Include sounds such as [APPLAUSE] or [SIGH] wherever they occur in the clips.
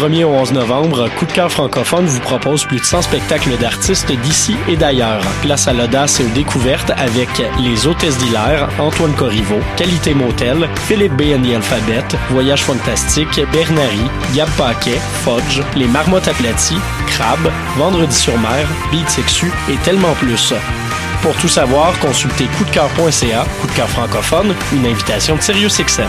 Du 1er au 11 novembre, Coup de cœur francophone vous propose plus de 100 spectacles d'artistes d'ici et d'ailleurs. Place à l'audace et aux découvertes avec Les Hôtesses d'Hilaire, Antoine Corriveau, Qualité Motel, Philippe B. and the Alphabet, Voyage Fantastique, Bernary, Gab Paquet, Fudge, Les Marmottes aplaties, Crabe, Vendredi sur mer, Beat Sexu et tellement plus. Pour tout savoir, consultez coupdecoeur.ca, coup de cœur francophone, une invitation de SiriusXM.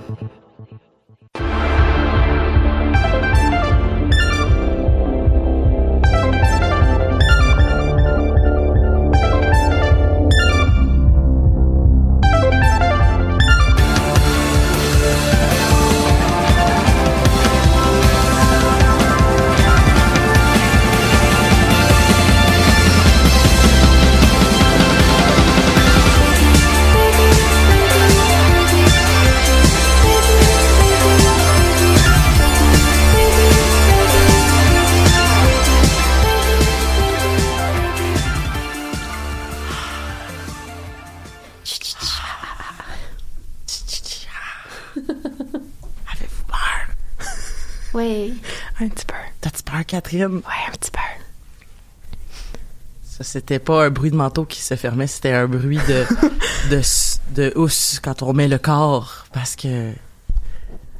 Ouais, un petit peu. Ça, c'était pas un bruit de manteau qui se fermait, c'était un bruit de, [LAUGHS] de, de housse quand on met le corps. Parce que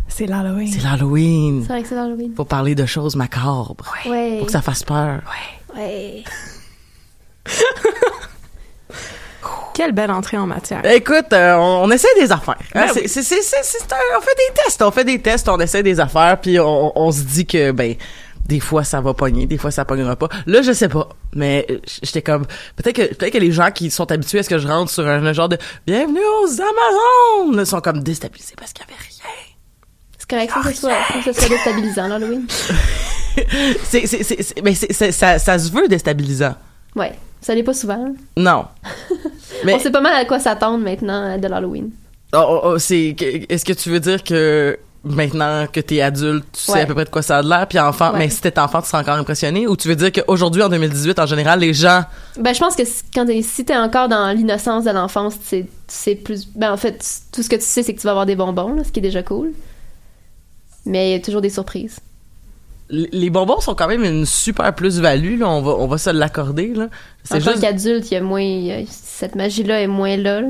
C'est l'Halloween. c'est l'Halloween. C'est vrai que c'est l'Halloween. Faut parler de choses macabres. Ouais. Faut que ça fasse peur. Ouais. [LAUGHS] Quelle belle entrée en matière. Écoute, euh, on, on essaie des affaires. hein. Ben C'est- oui. c'est- c'est- c'est- c'est un- on fait des tests, on fait des tests, on essaie des affaires, puis on, on se dit que ben des fois ça va pogner, des fois ça pognera pas. Là, je sais pas, mais euh, j'étais comme peut-être que peut-être que les gens qui sont habitués à ce que je rentre sur un genre de bienvenue aux Amazones sont comme déstabilisés parce qu'il y avait rien. C'est correct que ce soit, que ce soit déstabilisant, l'Halloween. [LAUGHS] C'est c'est mais c'est- ça ça se veut déstabilisant. Ouais. Ça l'est pas souvent. Non. [LAUGHS] Mais On sait pas mal à quoi s'attendre maintenant euh, de l'Halloween. Oh, oh, oh, c'est est-ce que tu veux dire que maintenant que t'es adulte, tu sais à peu près de quoi ça a l'air, puis enfant, Ouais. mais si t'es enfant, tu seras encore impressionné, ou tu veux dire qu'aujourd'hui, en 2018, en général, les gens, Ben, je pense que si- quand t'es, si t'es encore dans l'innocence de l'enfance, c'est, c'est plus. Ben, en fait, tout ce que tu sais, c'est que tu vas avoir des bonbons, là, ce qui est déjà cool. Mais il y a toujours des surprises. l- les bonbons sont quand même une super plus-value, là, on va, on va se l'accorder, là. En C'est tant juste, qu'adulte, il y a moins. il y a- cette magie-là est moins là. là.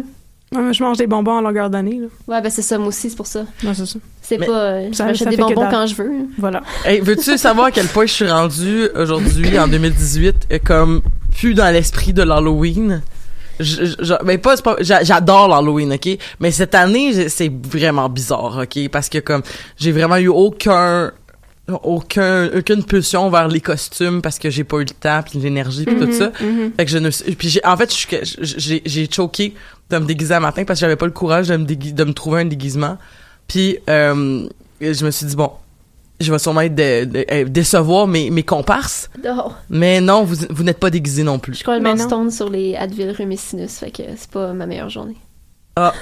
Ouais, mais je mange des bonbons à longueur d'année. là. Ouais, ben c'est ça, moi aussi, c'est pour ça. Non, c'est ça. C'est Mais pas. euh, ça- j'achète ça des bonbons quand je veux. Voilà. Hey, veux-tu savoir à quel point je suis rendue aujourd'hui, en 2018, euh, comme plus dans l'esprit de l'Halloween? Je, je- je- ben pas, c'est pas j'a- j'adore l'Halloween, ok? Mais cette année, c'est vraiment bizarre, ok, parce que comme j'ai vraiment eu aucun, aucun, aucune pulsion vers les costumes parce que j'ai pas eu le temps puis l'énergie puis tout ça. Fait que je ne, puis j'ai, en fait, je j'ai, j'ai choqué de me déguiser un matin parce que j'avais pas le courage de me de me trouver un déguisement. Puis euh, je me suis dit bon, je vais sûrement être de- de- euh, décevoir mes, mes comparses. Oh, Mais non, vous, vous n'êtes pas déguisés non je plus. suis complètement stone sur les Advil Rumicinus, fait que c'est pas ma meilleure journée. Ah,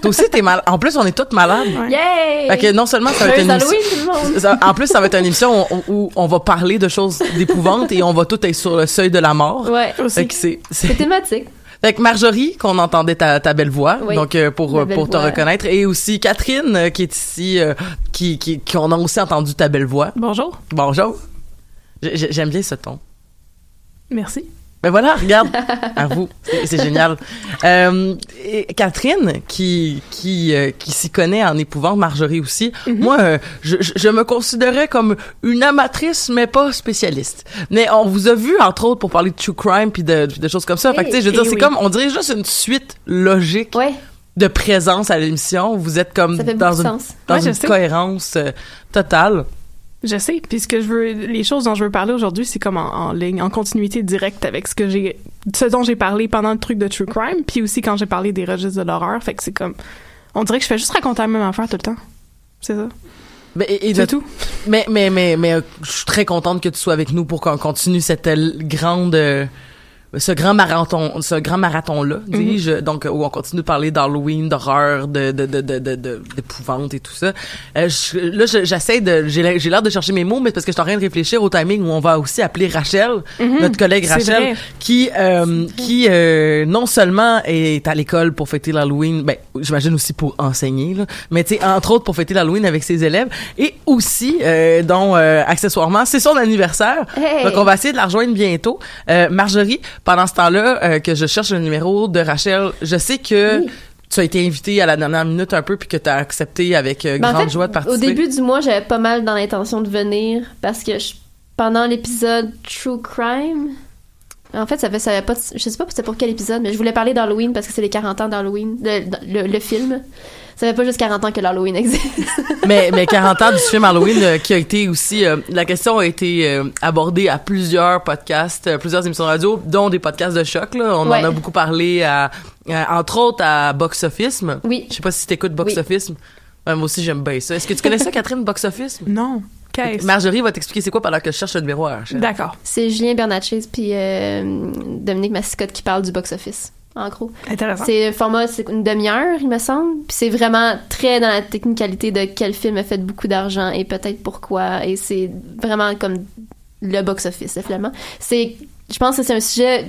toi aussi t'es mal. En plus, on est toutes malades. Ouais. Yay! Fait que non seulement ça va être une émission, Halloween, tout le monde! ça- en plus ça va être une émission où, où on va parler de choses d'épouvante et on va tout être sur le seuil de la mort. Ouais. Fait que C'est thématique. Fait que Marjorie, qu'on entendait ta, ta belle voix, Oui, donc euh, pour euh, belle pour te reconnaître, et aussi Catherine euh, qui est ici, euh, qui qui qu'on a aussi entendu ta belle voix. Bonjour. Bonjour. J'ai- j'ai- J'aime bien ce ton. Merci. Ben voilà, regarde, [LAUGHS] à vous, c'est génial. Euh, et Catherine, qui qui euh, qui s'y connaît en épouvante, Marjorie aussi. Moi, euh, je, je, me considérais comme une amatrice, mais pas spécialiste. Mais on vous a vu entre autres pour parler de true crime puis de, de choses comme ça. fait que sais, je veux dire, Eh c'est oui. comme on dirait juste une suite logique Ouais, de présence à l'émission. Vous êtes comme dans une dans Ouais, une cohérence euh, totale. Je sais. Puis ce que je veux, les choses dont je veux parler aujourd'hui, c'est comme en, en ligne, en continuité directe avec ce que j'ai, ce dont j'ai parlé pendant le truc de true crime, puis aussi quand j'ai parlé des registres de l'horreur. Fait que c'est comme, on dirait que je fais juste raconter la même affaire tout le temps. C'est ça. Mais, et, et de- C'est tout. Mais, mais, mais, mais, euh, je suis très contente que tu sois avec nous pour qu'on continue cette euh, grande, euh, ce grand marathon, ce grand marathon-là, dis-je. Donc, euh, où on continue de parler d'Halloween, d'horreur, de, de, de, de, d'épouvante et tout ça. Euh, je- là, je- j'essaie de, j'ai l'air- j'ai l'air de chercher mes mots, mais parce que je suis en train de réfléchir au timing où on va aussi appeler Rachel, notre collègue Rachel, vrai. qui, euh, qui, euh, non seulement est à l'école pour fêter l'Halloween, ben, j'imagine aussi pour enseigner, là, mais tu sais, entre autres pour fêter l'Halloween avec ses élèves, et aussi, euh, dont, euh, accessoirement, c'est son anniversaire. Hey! Donc, on va essayer de la rejoindre bientôt. Euh, Marjorie, pendant ce temps-là, euh, que je cherche le numéro de Rachel, je sais que Oui. tu as été invitée à la dernière minute un peu, puis que tu as accepté avec euh, Ben, en grande fait, joie de participer. Au début du mois, j'avais pas mal dans l'intention de venir parce que je- pendant l'épisode True Crime, en fait, ça fait, ça avait pas, de- je sais pas c'était pour quel épisode, mais je voulais parler d'Halloween parce que c'est les 40 ans d'Halloween, le, le, le film. Ça fait pas juste 40 ans que l'Halloween existe. [LAUGHS] mais, mais 40 ans du film Halloween euh, qui a été aussi... euh, la question a été euh, abordée à plusieurs podcasts, euh, plusieurs émissions de radio, dont des podcasts de choc. Là. On Ouais. en a beaucoup parlé, à, à- entre autres, à Box Office. Oui. Je sais pas si t'écoutes Box Oui. Office. Ouais, moi aussi, j'aime bien ça. Est-ce que tu connais ça, Catherine, Box Office? [LAUGHS] Non. Qu'est-ce? Marjorie va t'expliquer c'est quoi pendant que je cherche le Rachel. D'accord. C'est Julien Bernatchez puis euh, Dominique Massicotte qui parle du box-office, en gros. C'est un format, c'est une demi-heure, il me semble. Puis c'est vraiment très dans la technicalité de quel film a fait beaucoup d'argent et peut-être pourquoi. Et c'est vraiment comme le box-office, finalement. C'est, je pense que c'est un sujet.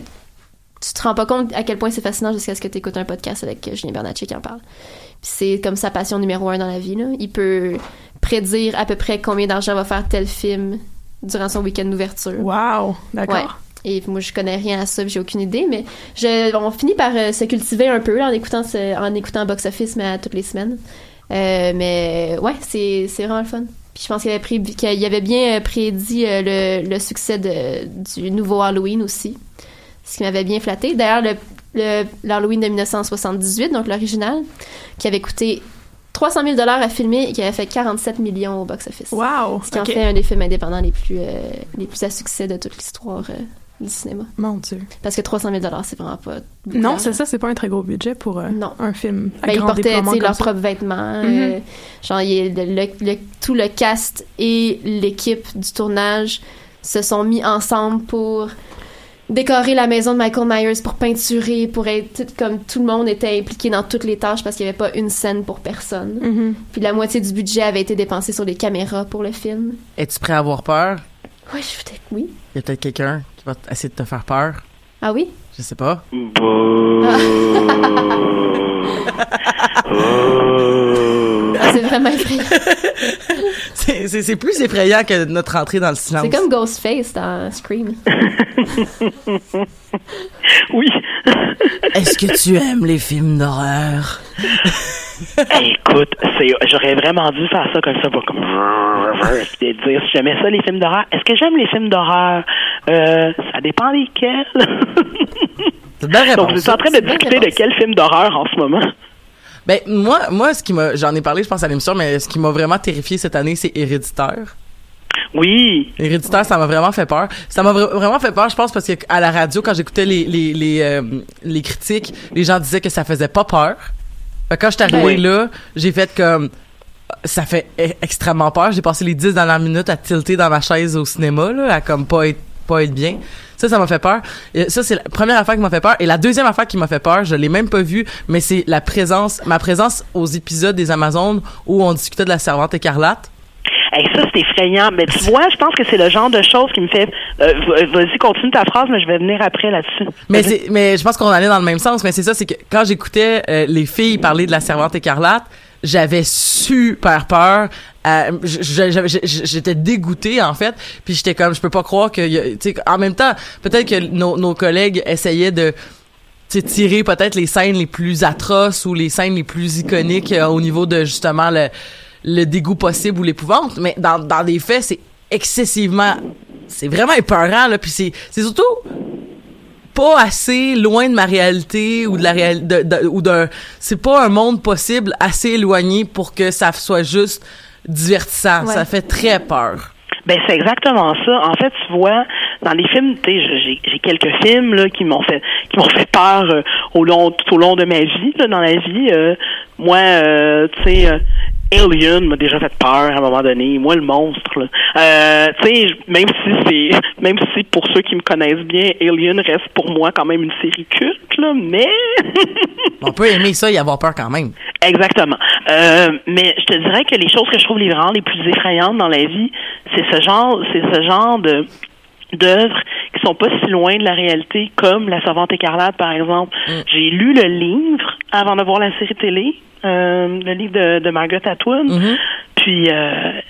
Tu te rends pas compte à quel point c'est fascinant jusqu'à ce que tu écoutes un podcast avec Julien Bernatchez qui en parle. Puis c'est comme sa passion numéro un dans la vie. Là. Il peut prédire à peu près combien d'argent va faire tel film durant son week-end d'ouverture. Wow. Ouais. Et moi, je connais rien à ça, j'ai aucune idée, mais je, on finit par euh, se cultiver un peu là, en écoutant ce- en écoutant Box Office, mais à toutes les semaines. Euh, mais ouais, c'est c'est vraiment le fun. Puis je pense qu'il avait, qu'il avait bien euh, prédit euh, le, le succès de, du nouveau Halloween aussi, ce qui m'avait bien flatté. D'ailleurs, le le- l'Halloween de 1978, donc l'original, qui avait coûté 300 000 à filmer et qui avait fait 47 millions au box-office. Wow. Ce qui en fait un des films indépendants les plus, euh, les plus à succès de toute l'histoire euh, du cinéma. Mon Dieu. Parce que 300 000 c'est vraiment pas. Non, c'est ça, c'est pas un très gros budget pour euh, Non. un film à Ben, ils portaient comme leurs ça. propres vêtements. Mhm. euh, genre, il y a le- le- le- tout le cast et l'équipe du tournage se sont mis ensemble pour décorer la maison de Michael Myers, pour peinturer, pour être comme tout le monde était impliqué dans toutes les tâches parce qu'il n'y avait pas une scène pour personne. Mhm. Puis la moitié du budget avait été dépensé sur les caméras pour le film. Es-tu prêt à avoir peur? Oui, je peut-être oui. Il y a peut-être quelqu'un essayer de te faire peur. Ah oui? Je sais pas. [LAUGHS] Ah, c'est vraiment effrayant. [LAUGHS] C'est- C'est c'est plus effrayant que notre entrée dans le silence. C'est comme Ghostface dans Scream. [LAUGHS] Oui. Est-ce que tu aimes les films d'horreur? [LAUGHS] Écoute, j'aurais vraiment dû faire ça comme ça pour comme puis dire si j'aimais ça les films d'horreur. Est-ce que j'aime les films d'horreur? Euh, ça dépend lesquels. [LAUGHS] Belle Donc réponse. vous êtes en train de discuter de réponse. quel film d'horreur en ce moment? Ben moi, moi, ce qui m'a, j'en ai parlé, je pense à l'émission, mais ce qui m'a vraiment terrifié cette année, c'est Héréditaire. Oui. Héréditaire, ça m'a vraiment fait peur. Ça m'a vra- vraiment fait peur, je pense, parce que à la radio, quand j'écoutais les les les, euh, les critiques, les gens disaient que ça faisait pas peur. Quand je suis arrivée Oui. là, j'ai fait comme ça fait e- extrêmement peur. J'ai passé les 10 dernières minutes à tilter dans ma chaise au cinéma, là, à comme pas être pas être bien. Ça, ça m'a fait peur. Et ça, c'est la première affaire qui m'a fait peur. Et la deuxième affaire qui m'a fait peur, je l'ai même pas vue, mais c'est la présence, ma présence aux épisodes des Amazones où on discutait de la servante écarlate. Ça, c'est effrayant. Mais tu vois, je pense que c'est le genre de choses qui me fait. euh, Vas-y, continue ta phrase, mais je vais venir après là-dessus. Mais mais je pense qu'on allait dans le même sens. Mais c'est ça, c'est que quand j'écoutais euh, les filles parler de la servante écarlate, j'avais super peur. Euh, j'étais dégoûtée en fait, puis j'étais comme je peux pas croire que tu en même temps peut-être que nos, nos collègues essayaient de tirer peut-être les scènes les plus atroces ou les scènes les plus iconiques au niveau de justement le, le dégoût possible ou l'épouvante, mais dans, dans des faits c'est excessivement c'est vraiment épeurant là puis c'est c'est surtout pas assez loin de ma réalité ou de la réal de, de- ou d'un c'est pas un monde possible assez éloigné pour que ça soit juste divertissant Ouais. ça fait très peur Ben c'est exactement ça. En fait, tu vois, dans les films, tu sais, j'ai j'ai quelques films là qui m'ont fait qui m'ont fait peur euh, au long tout au long de ma vie là, dans la vie. Euh, moi, euh, tu sais. Alien m'a déjà fait peur à un moment donné. Moi, le monstre. Là. Euh, tu sais, même si c'est, [LAUGHS] même si pour ceux qui me connaissent bien, Alien reste pour moi quand même une série culte, là. Mais [LAUGHS] on peut aimer ça et avoir peur quand même Exactement. Euh, mais je te dirais que les choses que je trouve les vraiment les plus effrayantes dans la vie, c'est ce genre, c'est ce genre de d'œuvres qui sont pas si loin de la réalité, comme La Savante écarlate, par exemple. J'ai lu le livre avant de voir la série télé, euh, le livre de, de Margaret Atwood. Mhm. Puis euh,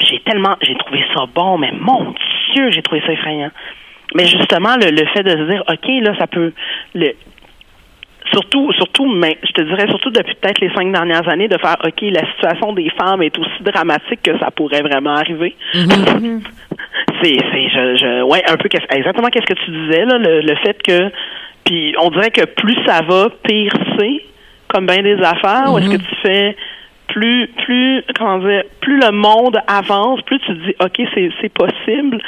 j'ai tellement, j'ai trouvé ça bon, mais mon Dieu, j'ai trouvé ça effrayant. Mais justement, le, le fait de se dire, ok, là, ça peut, le, surtout, surtout, mais je te dirais surtout depuis peut-être les cinq dernières années, de faire, ok, la situation des femmes est aussi dramatique que ça pourrait vraiment arriver. c'est, [LAUGHS] c'est, je, je, ouais, un peu, exactement qu'est-ce que tu disais là, le, le fait que, puis on dirait que plus ça va, pire c'est, comme bien des affaires, où est-ce que tu fais plus, plus, comment dire, plus le monde avance, plus tu te dis, ok, c'est, c'est possible.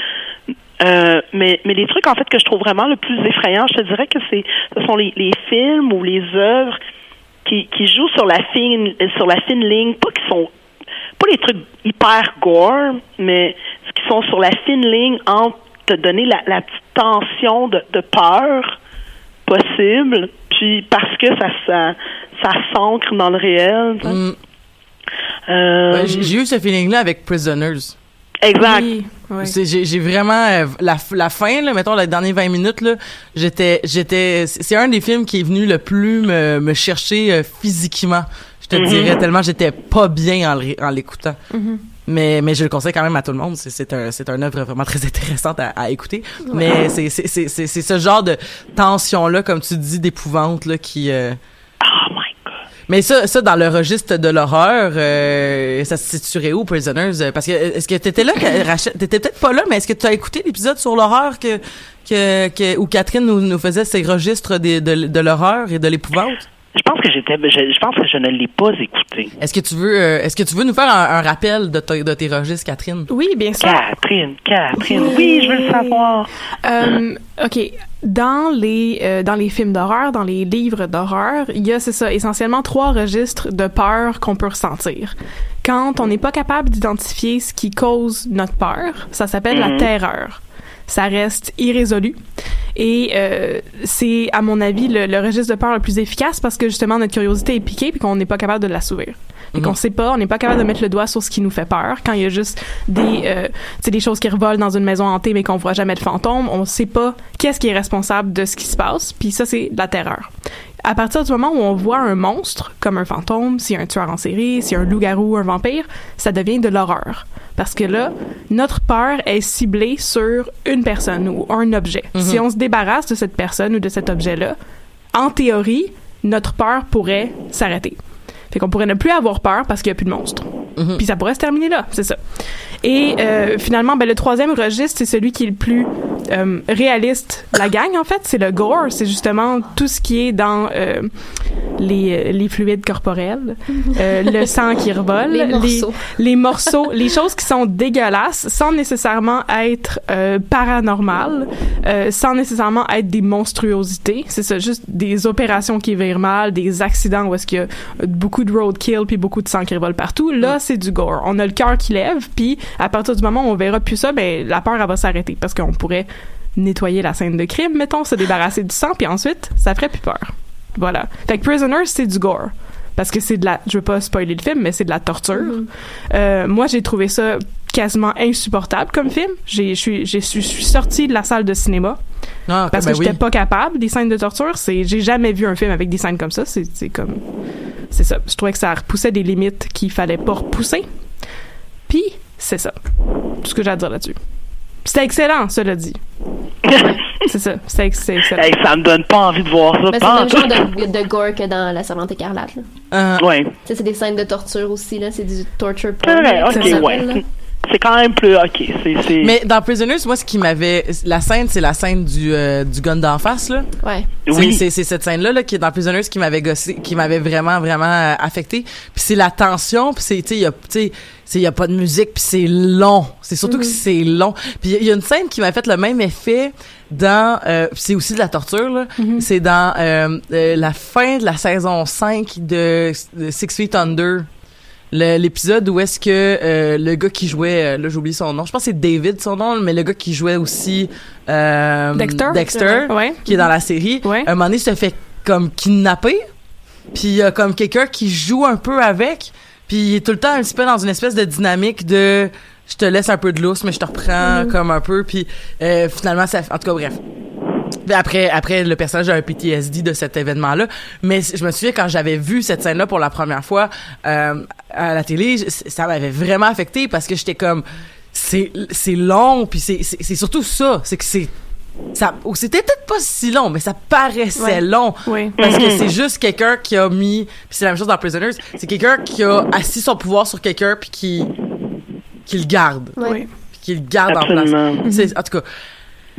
Euh, mais, mais les trucs en fait que je trouve vraiment le plus effrayant, je te dirais que c'est ce sont les, les films ou les œuvres qui, qui jouent sur la fine sur la fine ligne, pas qui sont pas les trucs hyper gore, mais qui sont sur la fine ligne entre te donner la, la petite tension de, de peur possible, puis parce que ça ça, ça s'ancre dans le réel. Mm. Euh, Ouais, j'ai eu ce feeling là avec Prisoners exact. Oui, J'ai vraiment euh, la, la fin là, mettons les dernières 20 minutes là, j'étais j'étais c'est c'est un des films qui est venu le plus me, me chercher euh, physiquement. Je te Mhm. dirais tellement j'étais pas bien en, l'écoutant. Mais mais je le conseille quand même à tout le monde, c'est un c'est un œuvre vraiment très [LAUGHS] intéressante à, à écouter. Mais c'est c'est c'est c'est c'est ce genre de tension là comme tu dis d'épouvante là qui euh, Oh my god. mais ça, ça dans le registre de l'horreur, euh, ça se situerait où, Prisoners? Euh, Parce que est-ce que t'étais là, Rachel? T'étais peut-être pas là, mais est-ce que tu as écouté l'épisode sur l'horreur que, que, que où Catherine nous, nous faisait ses registres des- de, de l'horreur et de l'épouvante? Je pense que j'étais je, je pense que je ne l'ai pas écouté. Est-ce que tu veux, euh, est-ce que tu veux nous faire un, un rappel de tes registres, Catherine? Oui, bien sûr. Catherine, Catherine, oui, je veux le savoir. Euh, ok, dans les euh, dans les films d'horreur, dans les livres d'horreur, il y a c'est ça essentiellement trois registres de peur qu'on peut ressentir. Quand on n'est pas capable d'identifier ce qui cause notre peur, ça s'appelle la Mhm. terreur. Ça reste irrésolu. Et euh, c'est, à mon avis, le, le registre de peur le plus efficace parce que justement notre curiosité est piquée puis qu'on n'est pas capable de l'assouvir. Et Mhm. qu'on sait pas, on n'est pas capable de mettre le doigt sur ce qui nous fait peur. Quand il y a juste des, euh, des choses qui revolent dans une maison hantée mais qu'on voit jamais de fantôme, on sait pas qu'est-ce qui est responsable de ce qui se passe. Puis ça, c'est de la terreur. À partir du moment où on voit un monstre, comme un fantôme, s'il y a un tueur en série, s'il y a un loup-garou, un vampire, ça devient de l'horreur. Parce que là, notre peur est ciblée sur une personne ou un objet. Si on se débarrasse de cette personne ou de cet objet-là, en théorie, notre peur pourrait s'arrêter. Fait qu'on pourrait ne plus avoir peur parce qu'il n'y a plus de monstre. Puis ça pourrait se terminer là, c'est ça. Et euh, finalement, ben, le troisième registre, c'est celui qui est le plus euh, réaliste. de La gang, en fait, c'est le gore. C'est justement tout ce qui est dans euh, les, euh, les fluides corporels, euh, [LAUGHS] le sang qui revole, Les morceaux. les morceaux, les choses qui sont dégueulasses, sans nécessairement être euh, paranormales, euh, sans nécessairement être des monstruosités. C'est ça, juste des opérations qui virent mal, des accidents où est-ce qu'il y a beaucoup de roadkill puis beaucoup de sang qui revole partout. Là, c'est du gore. On a le cœur qui lève, puis à partir du moment où on verra plus ça, ben la peur elle va s'arrêter parce qu'on pourrait nettoyer la scène de crime, mettons, se débarrasser du sang, puis ensuite ça ferait plus peur. Voilà. Fait que Prisoners, c'est du gore. Parce que c'est de la, je veux pas spoiler le film, mais c'est de la torture. Euh, moi, j'ai trouvé ça quasiment insupportable comme film. J'ai, je suis, je sortie de la salle de cinéma Ah, parce ben que oui. j'étais pas capable des scènes de torture. C'est, j'ai jamais vu un film avec des scènes comme ça. C'est comme, c'est ça. Je trouvais que ça repoussait des limites qu'il fallait pas repousser. Puis, c'est ça. Tout ce que j'ai à dire là-dessus. C'était excellent, cela dit. [LAUGHS] c'est ça. C'est ex- c'est excellent. Hey, ça me donne pas envie de voir ça. Mais c'est le même genre de, de gore que dans La Servante écarlate. Euh, Ouais. C'est des scènes de torture aussi, là. C'est du torture C'est porn. vrai, ok, s'appelle, là. ouais. C'est quand même plus, ok, c'est, c'est, Mais dans Prisoners, moi, ce qui m'avait, la scène, c'est la scène du euh, du gun d'en face là. Ouais. Oui. C'est c'est cette scène-là là, qui est dans Prisoners qui m'avait gossé, qui m'avait vraiment vraiment euh, affecté. Puis c'est la tension, puis c'est tu sais il y a tu sais c'est il y a pas de musique, puis c'est long. C'est surtout que c'est long. Puis il y a une scène qui m'a fait le même effet dans euh, puis c'est aussi de la torture là. C'est dans euh, euh, la fin de la saison 5 de, de Six Feet Under. L'épisode où est-ce que euh, le gars qui jouait, euh, là j'ai oublié son nom, je pense que c'est David son nom, mais le gars qui jouait aussi euh, Dexter? Dexter Ouais. qui est dans la série, Ouais. un moment donné, se fait comme kidnapper, puis il y a comme quelqu'un qui joue un peu avec, puis il est tout le temps un petit peu dans une espèce de dynamique de je te laisse un peu de lousse, mais je te reprends comme un peu, puis euh, finalement, ça, en tout cas, bref. Après, après, le personnage a un PTSD de cet événement-là. Mais je me souviens quand j'avais vu cette scène-là pour la première fois euh, à la télé, ça m'avait vraiment affecté parce que j'étais comme, c'est c'est long, puis c'est c'est surtout ça, c'est que c'est ça, ou c'était peut-être pas si long, mais ça paraissait Ouais. long. Oui. Parce que c'est juste quelqu'un qui a mis, puis c'est la même chose dans Prisoners, c'est quelqu'un qui a assis son pouvoir sur quelqu'un puis qui qui le garde. Oui. puis qui le garde en place. C'est- En tout cas,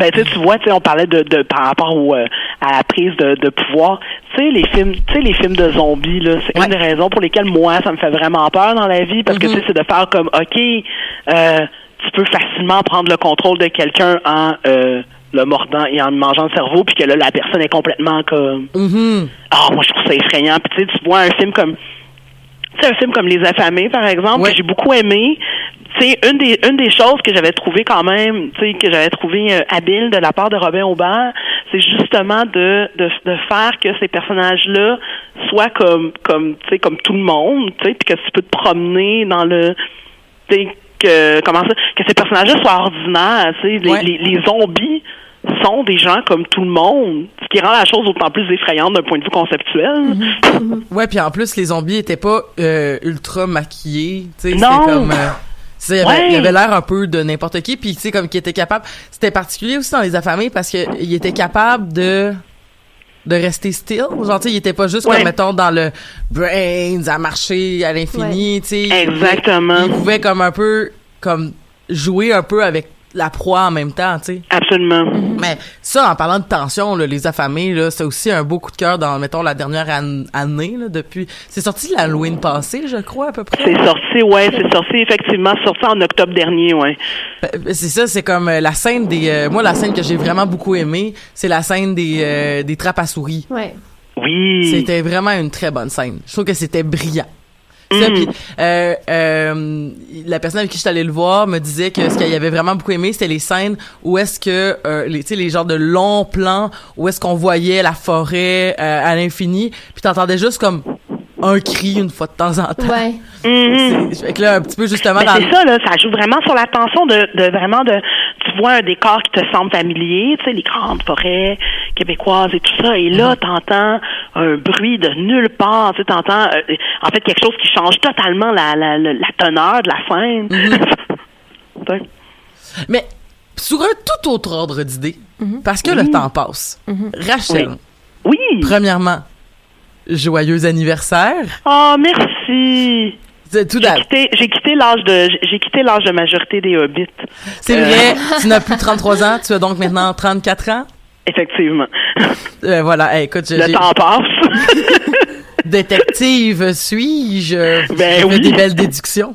Ben, tu vois, tu on parlait de, de par rapport au, euh, à la prise de, de pouvoir. Tu sais, les films, tu sais, les films de zombies, là, c'est Ouais. une des raisons pour lesquelles moi, ça me fait vraiment peur dans la vie, parce que Mhm. tu sais, c'est de faire comme, ok, euh, tu peux facilement prendre le contrôle de quelqu'un en euh, le mordant et en lui mangeant le cerveau, puis que là, la personne est complètement comme, mhm. ah, moi, je trouve ça effrayant. Puis tu sais, tu vois un film comme tu sais, un film comme Les Affamés, par exemple, Ouais. que j'ai beaucoup aimé. Tu sais, une des, une des choses que j'avais trouvé quand même, tu sais, que j'avais trouvé euh, habile de la part de Robin Aubert, c'est justement de, de, de faire que ces personnages-là soient comme, comme, tu sais, comme tout le monde, tu sais, puis que tu peux te promener dans le, tu sais, que, comment ça, que ces personnages-là soient ordinaires, tu sais, les, Ouais. les, les zombies sont des gens comme tout le monde, ce qui rend la chose d'autant plus effrayante d'un point de vue conceptuel. [LAUGHS] Ouais, puis en plus, les zombies étaient pas euh, ultra maquillés. Tu sais, Non. c'était comme. euh, c'est- il y avait- Ouais. l'air un peu de n'importe qui, puis tu sais, comme qui était capable. C'était particulier aussi dans les affamés parce que il était capable de de rester still. Genre, tu sais, il était pas juste Ouais. comme mettons dans le brains à marcher à l'infini. Tu sais, Exactement. Il pouvait comme un peu comme jouer un peu avec la proie en même temps, tu sais. Absolument. Mais ça, en parlant de tension, là, les affamés, là, c'est aussi un beau coup de cœur dans, mettons, la dernière an- année, là, depuis. C'est sorti l'Halloween passé, je crois, à peu près. C'est sorti, ouais, c'est sorti effectivement, sorti en octobre dernier, ouais. C'est ça, c'est comme euh, la scène des. euh, moi, la scène que j'ai vraiment beaucoup aimée, c'est la scène des euh, des trappes à souris. Ouais. Oui. C'était vraiment une très bonne scène. Je trouve que c'était brillant. Ça, Mm. puis, euh, euh, la personne avec qui je suis allée le voir me disait que ce qu'elle avait vraiment beaucoup aimé, c'était les scènes où est-ce que, euh, les, tu sais, les genres de longs plans, où est-ce qu'on voyait la forêt euh, à l'infini, puis t'entendais juste comme un cri une fois de temps en temps. Ouais. [LAUGHS] C'est- Fait que là, un petit peu justement dans... c'est ça, là, ça joue vraiment sur l'attention de, de vraiment de, tu vois un décor qui te semble familier, tu sais, les grandes forêts québécoises et tout ça, et là, t'entends un bruit de nulle part, tu sais, t'entends, euh, en fait, quelque chose qui change totalement la, la, la, la teneur de la scène. [LAUGHS] Sais. Mais sur un tout autre ordre d'idée, parce que le temps passe, Rachel, Oui. premièrement, joyeux anniversaire. Oh, merci. C'est tout J'ai d'abord. quitté, j'ai quitté l'âge de, j'ai quitté l'âge de majorité des hobbits. C'est Euh. vrai, tu n'as plus 33 ans, tu as donc maintenant 34 ans. Effectivement. Euh, voilà, Hey, écoute, Le temps passe. [LAUGHS] détective suis-je? Ben oui. des belles déductions.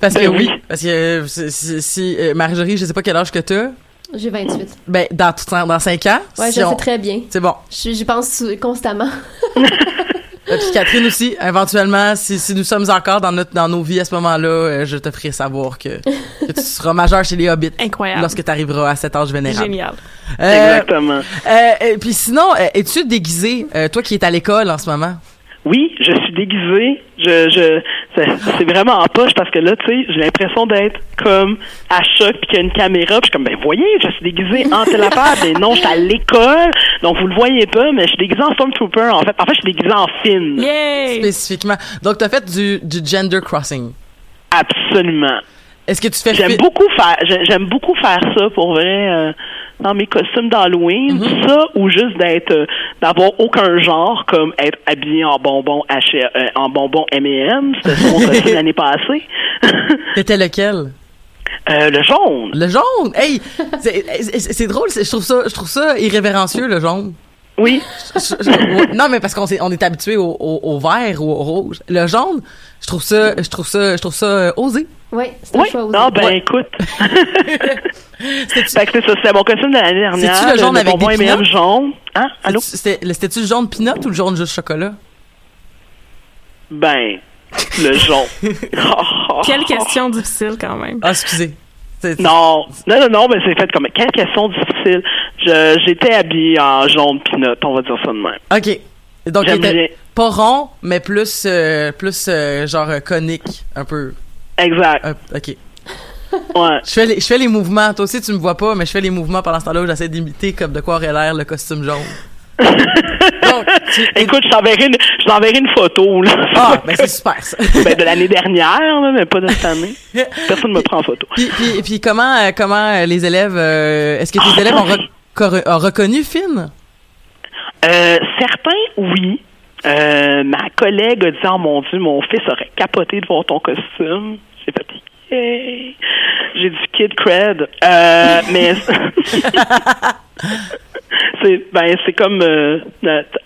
Parce que Ben oui, oui. parce que euh, si, euh, Marjorie, je sais pas quel âge que tu as, J'ai 28. ben dans tout dans 5 ans, Ouais, si je on- sais très bien. c'est bon. Je- J'y pense constamment. [LAUGHS] Puis Catherine aussi, éventuellement, si, si nous sommes encore dans notre dans nos vies à ce moment-là, euh, je te ferai savoir que, que tu seras majeur chez les Hobbits Incroyable. lorsque tu arriveras à cet âge vénérable. Génial. Euh, Exactement. euh, et puis sinon, euh, es-tu déguisé, euh, toi qui es à l'école en ce moment? Oui, je suis déguisée. Je, je, c'est- vraiment en poche parce que là, tu sais, j'ai l'impression d'être comme à choc puis qu'il y a une caméra. Puis je suis comme, ben voyez, je suis déguisée en telle affaire. Mais non, je suis à l'école, donc vous le voyez pas. Mais je suis déguisée en Stormtrooper. En fait, en fait, je suis déguisée en Finn. Yay! Spécifiquement. Donc, t'as fait du, du gender crossing. Absolument. Est-ce que tu fais J'aime beaucoup faire, j'ai- j'aime beaucoup faire ça pour vrai euh, dans mes costumes d'Halloween. Mm-hmm. Ça ou juste d'être, euh, d'avoir aucun genre comme être habillé en bonbons H, euh, en bonbons M&M. C'était mon costume [LAUGHS] l'année passée. [LAUGHS] T'étais lequel? Euh, le jaune. Le jaune! Hey! C'est drôle, je trouve ça, je trouve ça irrévérencieux, le jaune. Oui. Je- je- ouais, non, mais parce qu'on s'est- on est habitué au, au, au vert ou au rouge. Le jaune, je trouve ça, je trouve ça, je trouve ça euh, osé. Oui, c'est un Oui. choix osé. Non, ben Ouais. écoute. [LAUGHS] C'était-tu Fait que c'est ça, c'était mon costume de l'année dernière. C'est-tu le jaune avec des peanuts? jaune. Hein? Allô? c'était- c'était-tu le jaune peanut ou le jaune juste chocolat? Ben, le jaune. [LAUGHS] [LAUGHS] Quelle question difficile quand même. Ah, excusez. Non, non, non, non, mais c'est fait comme quelle question difficile? Je j'étais habillé en jaune peanut, on va dire ça de même. Ok. Donc, il était bien. pas rond, mais plus, euh, plus euh, genre euh, conique, un peu. Exact. Euh, ok. Ouais. Je fais, les, je fais les mouvements. Toi aussi, tu me vois pas, mais je fais les mouvements pendant ce temps-là où j'essaie d'imiter comme de quoi aurait l'air le costume jaune. [LAUGHS] Donc, tu- Écoute, je t'enverrai une, je t'enverrai une photo, là. Ah, ben c'est super ça. [LAUGHS] Ben, de l'année dernière, là, mais pas de cette année. [LAUGHS] Personne me prend en photo. puis, puis, puis comment, euh, comment euh, les élèves, euh, est-ce que tes Ah, élèves ont, re- ont reconnu Finn? Euh, certains, oui. Euh, ma collègue a dit, oh mon Dieu, mon fils aurait capoté de voir ton costume. J'ai fait, J'ai du kid cred. Euh, [LAUGHS] mais c'est ben c'est comme euh,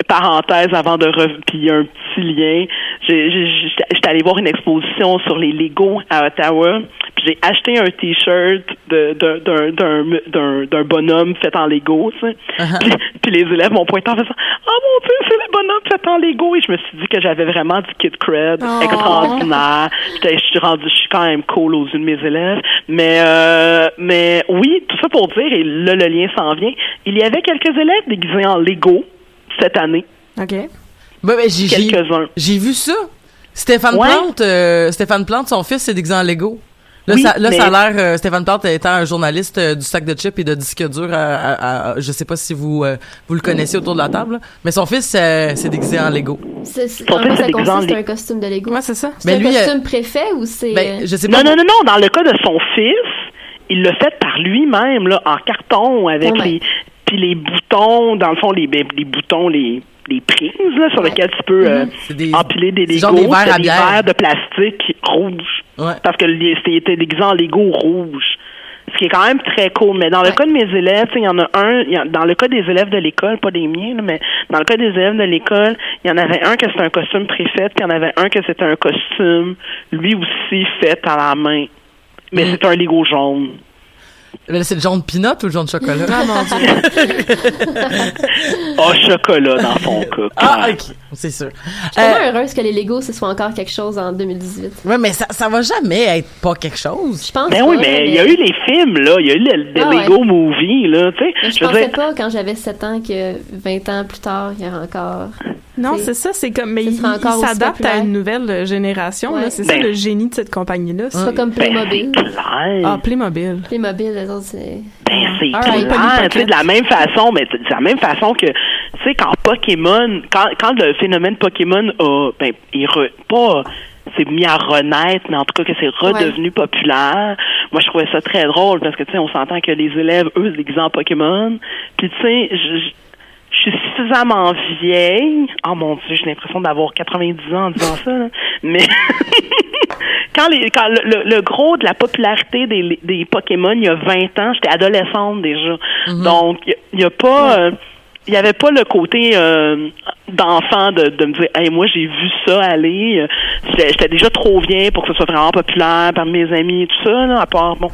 parenthèse avant de puis un petit lien. J'étais allée voir une exposition sur les Lego à Ottawa. Puis j'ai acheté un t-shirt d'un d'un bonhomme fait en Lego, tu sais. puis, puis les élèves m'ont pointé en faisant "Oh mon dieu, c'est le bonhomme fait en Lego" et je me suis dit que j'avais vraiment du kid cred Oh. extraordinaire. Je suis rendu, je suis quand même cool aux yeux de mes élèves, mais euh, mais oui, tout ça pour dire et là le lien s'en vient. Il y avait quelques élèves déguisés en Lego cette année, OK. Ben, ben, j'ai, j'ai, quelques-uns. j'ai vu ça. Stéphane Ouais. Plante, euh, Stéphane Plante, son fils, c'est déguisé en Lego. Là, Oui, ça, là, mais- ça a l'air, euh, Stéphane Plante étant un journaliste euh, du sac de chips et de disques durs à, à- à- je sais pas si vous, euh, vous le connaissez autour de la table, là, mais son fils, euh, s'est déguisé en Lego. C'est, c'est, Ton en fils ça est déguisé en c'est Lego. un costume de Lego? Ouais, c'est ça. C'est Ben, un lui, costume préfet ou c'est... Ben, je sais pas. Non, non, non, non. Dans le cas de son fils, il l'a fait par lui-même, là, en carton, avec Oh les, puis les boutons, dans le fond, les, ben, les boutons, les, les prises, là, sur lesquelles tu peux euh, des- empiler des Legos. des verres bière. verres de plastique rouge. Ouais. Parce que c'était était déguisé en Lego rouge. Ce qui est quand même très cool. Mais dans le Ouais. cas de mes élèves, il y en a un, y dans le cas des élèves de l'école, pas des miens, là, mais dans le cas des élèves de l'école, il y en avait un que c'était un costume préfet, puis il y en avait un que c'était un costume, lui aussi, fait à la main. Mais Mm. c'est un Lego jaune. C'est le jaune peanut ou le jaune chocolat? Ah, mon Dieu. Ah, [LAUGHS] chocolat dans son cas. Ah, ok, c'est sûr. Je suis Euh, tellement heureuse que les Lego, ce soit encore quelque chose en 2018. ouais, mais ça, ça va jamais être pas quelque chose. Je pense Ben oui, mais il y a eu les films, là. Il y a eu le, Ah ouais. Lego Movie, là, tu sais. Je pensais dire, pas, quand j'avais 7 ans, que 20 ans plus tard, il y aurait encore... Non, C'est- c'est ça, c'est comme, mais il, s'adapte à une nouvelle euh, génération, là. Ouais. C'est ça Ben. le génie de cette compagnie-là. C'est pas comme ben, Playmobil. c'est clair. Ah, Playmobil. Playmobil, les autres, c'est... Ben, c'est right. clair, tu sais, de la même façon, mais de la même façon que, tu sais, quand Pokémon, quand, quand le phénomène Pokémon a, ben, il re, pas, s'est mis à renaître, mais en tout cas que c'est redevenu populaire, moi, je trouvais ça très drôle, parce que, tu sais, on s'entend que les élèves, eux, se déguisent en Pokémon, puis, tu sais, je, suis suffisamment vieille. Oh mon dieu, j'ai l'impression d'avoir 90 ans en disant ça. là. Mais [LAUGHS] quand, les, quand le, le- le gros de la popularité des, des Pokémon, il y a 20 ans, j'étais adolescente déjà. Donc, il y a- pas... euh, il y avait pas le côté euh, d'enfant de, de me dire hey moi j'ai vu ça aller Euh, j'étais déjà trop vieille pour que ce soit vraiment populaire par mes amis et tout ça là, à part bon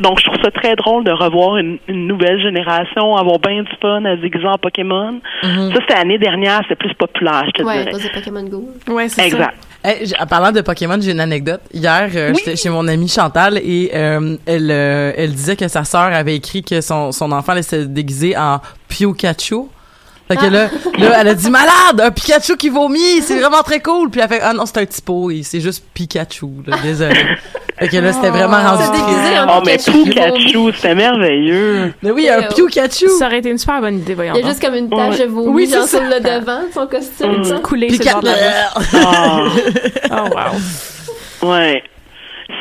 donc je trouve ça très drôle de revoir une, une nouvelle génération avoir bien du fun à se déguiser en Pokémon ça c'était l'année dernière c'était plus populaire je te Ouais, dirais Pokémon Go. Ouais, c'est ça. exact Hey, j- en parlant de Pokémon, j'ai une anecdote. Hier, euh, j'étais chez mon amie Chantal et euh, elle, euh, elle disait que sa sœur avait écrit que son, son enfant allait se déguiser en Pikachu. Fait que là, là, elle a dit malade, un Pikachu qui vomit, c'est vraiment très cool. Puis elle fait ah non, c'est un petit pot, et c'est juste Pikachu, là, désolé. [LAUGHS] Fait que là, c'était vraiment rendu Se triste. Oh, mais Pikachu. C'était merveilleux. Mais oui, un Euh, Pikachu. Ça aurait été une super bonne idée, voyons. Il y a juste comme une tache de vomi Oui, c'est genre sur le devant de son costume. Mm. ça. couler sur le Pika- bord de la bouche. Ah. [LAUGHS] Oh, wow. Ouais.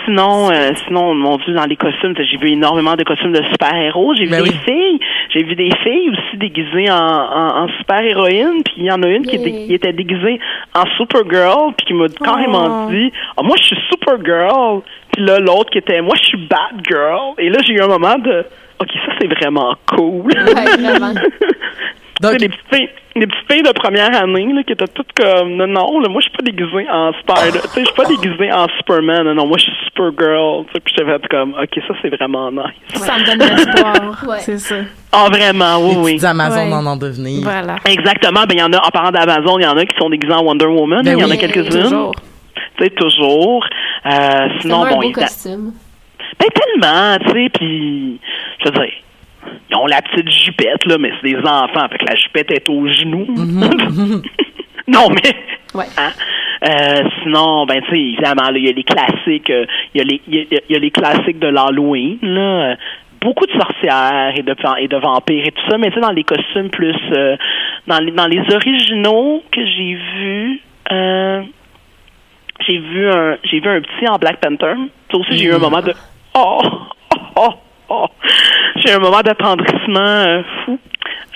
Sinon, euh, sinon, mon Dieu, dans les costumes, j'ai vu énormément de costumes de super-héros. J'ai vu Ben des oui. filles, j'ai vu des filles aussi déguisées en, en, en super-héroïne. Puis il y en a une qui, était, Yay. qui était déguisée en Supergirl, puis qui m'a carrément Oh. dit, ah moi je suis Supergirl. Là l'autre qui était, moi je suis Batgirl. Et là j'ai eu un moment de, ok ça c'est vraiment cool. Ouais, vraiment. [LAUGHS] Donc- les petites filles, les petites filles de première année là, qui étaient toutes comme non non là, moi je suis pas déguisée en Spider, tu sais je suis pas déguisée en Superman, non non moi je suis Supergirl, tu sais puis j'avais comme ok ça c'est vraiment nice. Ça me donne l'espoir. [LAUGHS] Ouais. C'est ça. Ah vraiment oui Les oui. petites Amazon Ouais. en en devenir. Voilà. Exactement, ben il y en a en parlant d'Amazon, il y en a qui sont déguisés en Wonder Woman, Ben il y en oui. a quelques-unes, Toujours. Tu sais toujours. Euh, sinon vraiment un bon beau costume. Ben tellement, tu sais, puis je veux dire, ils ont la petite jupette là, mais c'est des enfants, fait que la jupette est au genou. [LAUGHS] non mais. Ouais. hein. Euh, sinon, ben tu sais, évidemment, là, il y a les classiques, euh, il y a les, y a, il y a les classiques de l'Halloween là. Beaucoup de sorcières et de et de vampires et tout ça, mais tu sais dans les costumes plus euh, dans les dans les originaux que j'ai vus, euh, j'ai vu un j'ai vu un petit en Black Panther. Ça aussi j'ai eu un moment de oh oh oh, oh. j'ai eu un moment d'attendrissement euh, fou.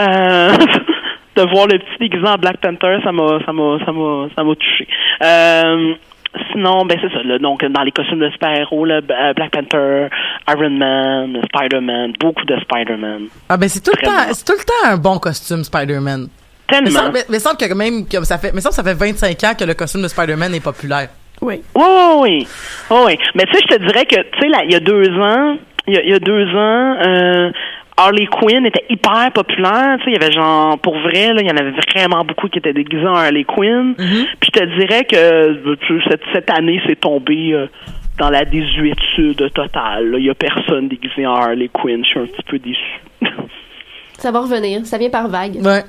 Euh, [LAUGHS] de voir le petit déguisé en Black Panther, ça m'a ça m'a ça m'a ça m'a touché. Euh, Sinon, ben c'est ça. Là, donc, dans les costumes de super-héros, Black Panther, Iron Man, Spider-Man, beaucoup de Spider-Man. Ah ben c'est tout le temps, c'est tout le temps un bon costume Spider-Man. Mais Tellement. ça, mais, mais semble que même comme ça fait, mais ça ça fait 25 ans que le costume de Spider-Man est populaire. Oui. Oui, oui, oui. Oui. Mais tu sais, je te dirais que, tu sais, là, il y a deux ans, il y a, il y a deux ans, euh, Harley Quinn était hyper populaire. Tu sais, il y avait genre, pour vrai, là, il y en avait vraiment beaucoup qui étaient déguisés en Harley Quinn. Puis je te dirais que euh, cette, cette année, c'est tombé euh, dans la désuétude totale. là. Il y a personne déguisé en Harley Quinn. Je suis un petit peu déçu. [LAUGHS] Ça va revenir. Ça vient par vague. Ouais.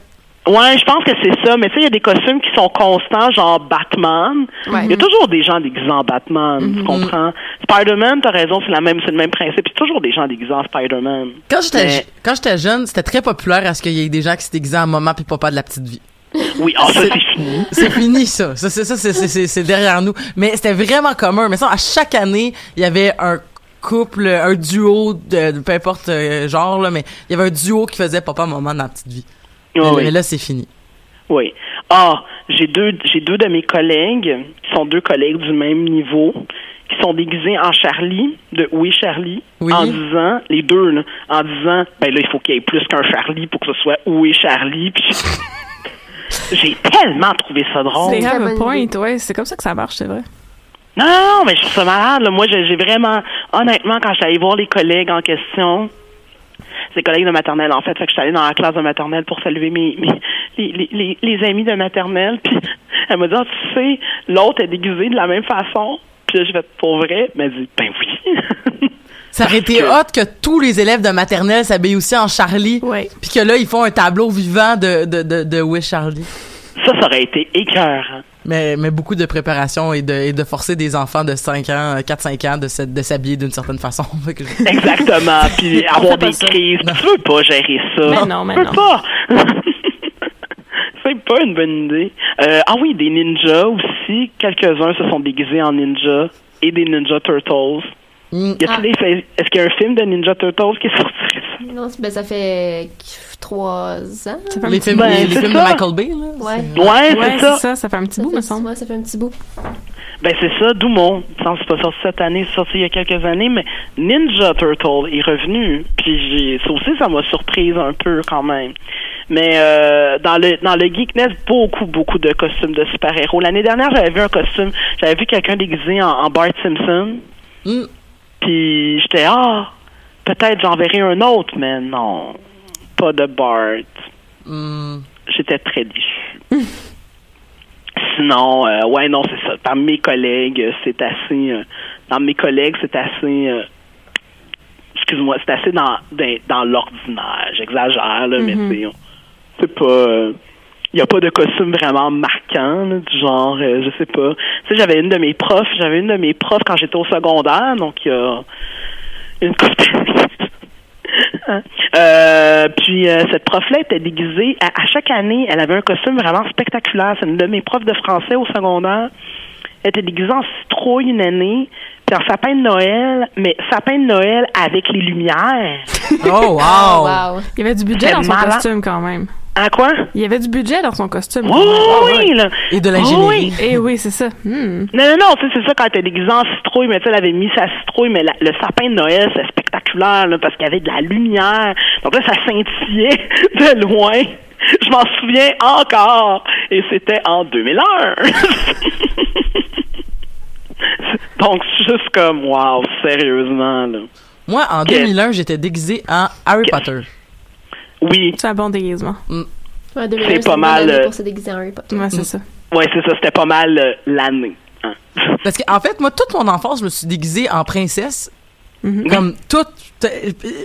Ouais, je pense que c'est ça. Mais tu sais, il y a des costumes qui sont constants, genre Batman. Ouais. Il y a toujours des gens déguisés en Batman, tu comprends? Spider-Man, t'as raison, c'est la même, c'est le même principe. Il y a toujours des gens déguisés en Spider-Man. Quand j'étais Mais- quand j'étais jeune, c'était très populaire à ce qu'il y ait des gens qui se déguisaient en maman puis papa de la petite vie. Oui, ah, ça, C'est- fini. C'est fini ça. Ça c'est ça derrière nous. Mais c'était vraiment commun. Mais ça à chaque année, il y avait un couple, un duo de, de peu importe euh, genre là, mais il y avait un duo qui faisait papa maman dans la petite vie. Oui, mais, oui. mais là c'est fini. Oui. Ah, j'ai deux, j'ai deux de mes collègues, qui sont deux collègues du même niveau, qui sont déguisés en Charlie, de Oui Charlie, Oui. en disant, les deux, là, en disant, ben là, il faut qu'il y ait plus qu'un Charlie pour que ce soit Oui Charlie. Puis [LAUGHS] j'ai tellement trouvé ça drôle. C'est très have a bonne point, ouais. C'est comme ça que ça marche, c'est vrai. Non, non, mais je trouve ça malade. là. Moi, j'ai vraiment, honnêtement, quand suis allée voir les collègues en question, c'est collègues de maternelle, en fait, fait que je suis allée dans la classe de maternelle pour saluer mes, mes les, les, les, amis de maternelle, [LAUGHS] puis elle m'a dit, Ah, tu sais, l'autre est déguisé de la même façon. Puis là, j'ai fait, pour vrai? Elle m'a dit, ben oui. [LAUGHS] Ça aurait été que- hot que tous les élèves de maternelle s'habillent aussi en Charlie. Puis que là ils font un tableau vivant de de de, de Wish Charlie. Ça, ça aurait été écœurant. Mais, mais beaucoup de préparation et de, et de forcer des enfants de 5 ans, 4-5 ans de, se- de s'habiller d'une certaine façon. [LAUGHS] Exactement. [LAUGHS] Puis avoir des ça. crises. Tu veux pas gérer ça? Mais non, mais tu peux non. pas? [LAUGHS] C'est pas une bonne idée. Euh, ah oui, des ninjas aussi. Quelques-uns se sont déguisés en ninja et des Ninja Turtles. Mm. Ah. Est-ce qu'il y a un film de Ninja Turtles qui est sorti? Non, ben, ça fait trois ans. Ça fait un les petit films, Ben, les, films de Michael Bay, là. Ouais. c'est- Ouais, Ouais, ça. ça. Ça fait un petit Ça bout, me semble. ouais, ça fait un petit bout. Ben c'est ça, d'où mon. C'est pas sorti cette année, c'est sorti il y a quelques années, mais Ninja Turtle est revenu. Puis j'ai. Ça aussi, ça m'a surprise un peu quand même. Mais euh, dans le dans le Geekness, beaucoup, beaucoup de costumes de super-héros. L'année dernière, j'avais vu un costume, j'avais vu quelqu'un déguisé en, en Bart Simpson. Mm. Puis j'étais ah, peut-être j'en verrai un autre, mais non. Pas de Bart. Mm. J'étais très déçu. Sinon, euh, ouais, non, c'est ça. Dans mes collègues, euh, c'est assez. euh, dans mes collègues, c'est assez. euh, excuse-moi, c'est assez dans, dans, dans l'ordinaire. J'exagère, là, mais c'est. c'est pas. Il y a pas de costume vraiment marquant, là, du genre, euh, je sais pas. Tu sais, j'avais une de mes profs, j'avais une de mes profs quand j'étais au secondaire, donc il y a une. [LAUGHS] Hein? Euh, puis euh, cette prof-là était déguisée. À, à chaque année, elle avait un costume vraiment spectaculaire. C'est une de mes profs de français au secondaire. Elle était déguisée en citrouille une année, puis en sapin de Noël, mais sapin de Noël avec les lumières. Oh, wow! Oh, wow. Il y avait du budget dans son malade. costume quand même. À quoi? Il y avait du budget dans son costume. Oh, oui, là. Et de Oh, l'ingénierie. oui. Eh oui, c'est ça. Hmm. Non, non, non, tu sais, c'est ça, quand elle était déguisée en citrouille, mais tu sais, elle avait mis sa citrouille, mais la- le sapin de Noël, c'est spectaculaire, là, parce qu'il y avait de la lumière. Donc là, ça scintillait [LAUGHS] de loin. Je m'en souviens encore. Et c'était en 2001. [LAUGHS] Donc, c'est juste comme, wow, sérieusement, là. Moi, en Quel- 2001, j'étais déguisé en Harry Potter. Oui, C'est un bon déguisement. Ouais, 2001, C'est pas mal, euh, pour se déguiser en Harry Potter. Ouais, c'est Mm. ça. ouais, c'est ça, c'était pas mal euh, l'année. hein. [LAUGHS] Parce qu'en fait, moi, toute mon enfance, je me suis déguisée en princesse. Mhm. Comme toute,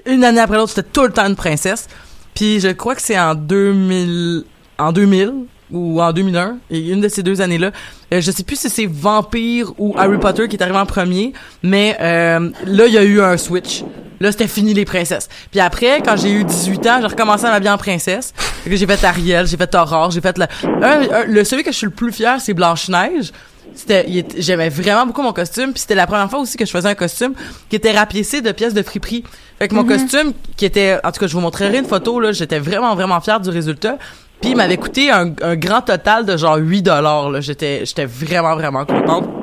une année après l'autre, c'était tout le temps une princesse. Puis je crois que c'est en 2000, en 2000 ou en 2001, et une de ces deux années-là. Euh, je sais plus si c'est Vampire ou Harry Potter qui est arrivé en premier, mais euh, là, il y a eu un switch. Là, c'était fini les princesses. Puis après, quand j'ai eu 18 ans, j'ai recommencé à m'habiller en princesse. J'ai fait Ariel, j'ai fait Aurore, j'ai fait la... un- un- le celui que je suis le plus fier, c'est Blanche-Neige. C'était, j'aimais vraiment beaucoup mon costume, puis c'était la première fois aussi que je faisais un costume qui était rapiécé de pièces de friperie. Fait que mon costume, qui était, en tout cas, je vous montrerai une photo là, j'étais vraiment vraiment fière du résultat. Puis il m'avait coûté un, un grand total de genre 8 dollars. J'étais, j'étais vraiment vraiment contente.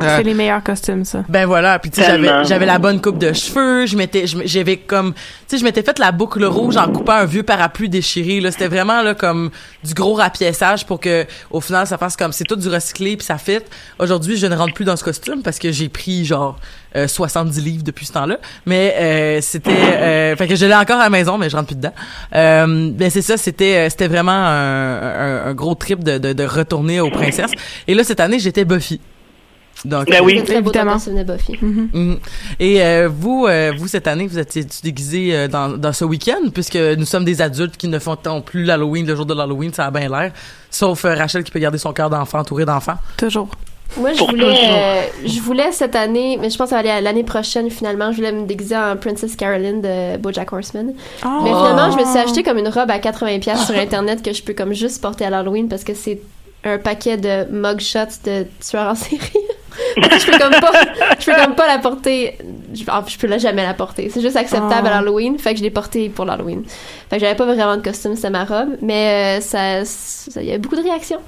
Euh, C'est les meilleurs costumes, ça. ben voilà, puis tu sais j'avais la bonne coupe de cheveux, je m'étais j'avais comme tu sais je m'étais fait la boucle rouge en coupant un vieux parapluie déchiré là, c'était vraiment là comme du gros rapiessage pour que au final ça fasse comme c'est tout du recyclé puis ça fit. Aujourd'hui, je ne rentre plus dans ce costume parce que j'ai pris genre euh, 70 livres depuis ce temps-là, mais euh, c'était euh, fait que je l'ai encore à la maison mais je rentre plus dedans. Euh, ben c'est ça, c'était c'était vraiment un, un, un gros trip de, de de retourner aux princesses. Et là cette année, j'étais Buffy. Donc Ben oui. C'est très Évidemment. Buffy. Mhm. Et euh, vous, euh, vous cette année, vous étiez déguisé euh, dans, dans ce week-end, puisque nous sommes des adultes qui ne font plus l'Halloween le jour de l'Halloween, ça a bien l'air. Sauf euh, Rachel qui peut garder son cœur d'enfant entouré d'enfants. Toujours. Moi, je voulais, euh, je voulais cette année, mais je pense que ça va aller à l'année prochaine finalement. Je voulais me déguiser en Princess Caroline de BoJack Horseman. Oh. Mais finalement, je me suis acheté comme une robe à 80$ pièces sur internet que je peux comme juste porter à l'Halloween parce que c'est un paquet de mugshots de tueurs en série. Je peux comme pas, je peux comme pas la porter. Je, ah, je peux la jamais la porter. C'est juste acceptable Oh. à l'Halloween. Fait que je l'ai portée pour l'Halloween. Fait que j'avais pas vraiment de costume, c'était ma robe. Mais euh, ça, il y a beaucoup de réactions.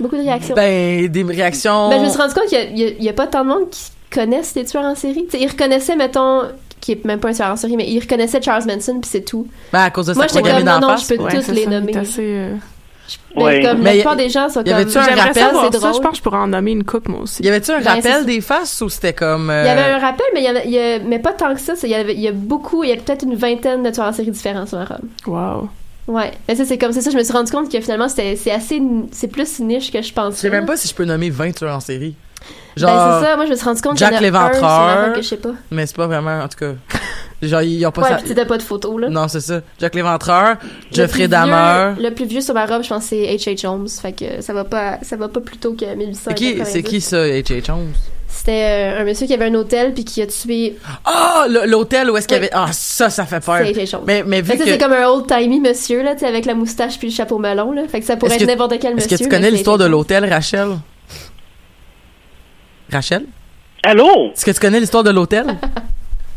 Beaucoup de réactions. Ben, des réactions... Ben, je me suis rendu compte qu'il y a- y, y pas tant de monde qui connaissent les tueurs en série. T'sais, ils reconnaissaient, mettons, qui est même pas un tueur en série, mais ils reconnaissaient Charles Manson, puis c'est tout. Ben, à cause de Moi, sa j'étais programmée comme, non, non, je peux Ouais, tous les nommer. assez, euh, Ouais. comme Mais la y- plupart des gens sont y comme... avait-tu un rappel, savoir c'est ça. drôle. Je pense que je pourrais en nommer une coupe, moi aussi. Y avait-tu un Ben, rappel des faces ou c'était comme... euh, Il y avait un rappel, mais y, a, y a- mais pas tant que ça. Il y, avait, y a beaucoup, il y a peut-être une vingtaine de tueurs en série différents sur ma robe. Wow. Ouais. Mais ça, c'est comme ça. Je me suis rendu compte que finalement, c'était, c'est assez, c'est plus niche que je Je pensais. sais même pas si je peux nommer 20 tueurs en série. Ben, Genre... c'est ça. Moi, je me suis rendu compte Jack qu'il y en a un que je sais pas. Mais c'est pas vraiment, en tout cas... Genre, ils ont pas Ouais, ça... puis c'était pas de photo, là. Non, c'est ça. Jack l'Éventreur, Jeffrey Dahmer... Le plus vieux sur ma robe, je pense, c'est H.H. Holmes. Fait que ça va pas, ça va pas plus tôt que 1890. C'est qui, c'est qui ça, H.H. Holmes? C'était euh, un monsieur qui avait un hôtel puis qui a tué. Ah, l'hôtel où est-ce qu'il y avait... Ah, ça, ça fait peur. C'est H.H. Holmes. Mais, mais vu que c'est comme un old timey monsieur là, tu sais, avec la moustache puis le chapeau melon là. Fait que ça pourrait Est-ce être que- n'importe quel Est-ce monsieur. que tu connais l'histoire de l'hôtel, Rachel? Rachel? Allô? Est-ce que tu connais l'histoire de l'hôtel? [LAUGHS]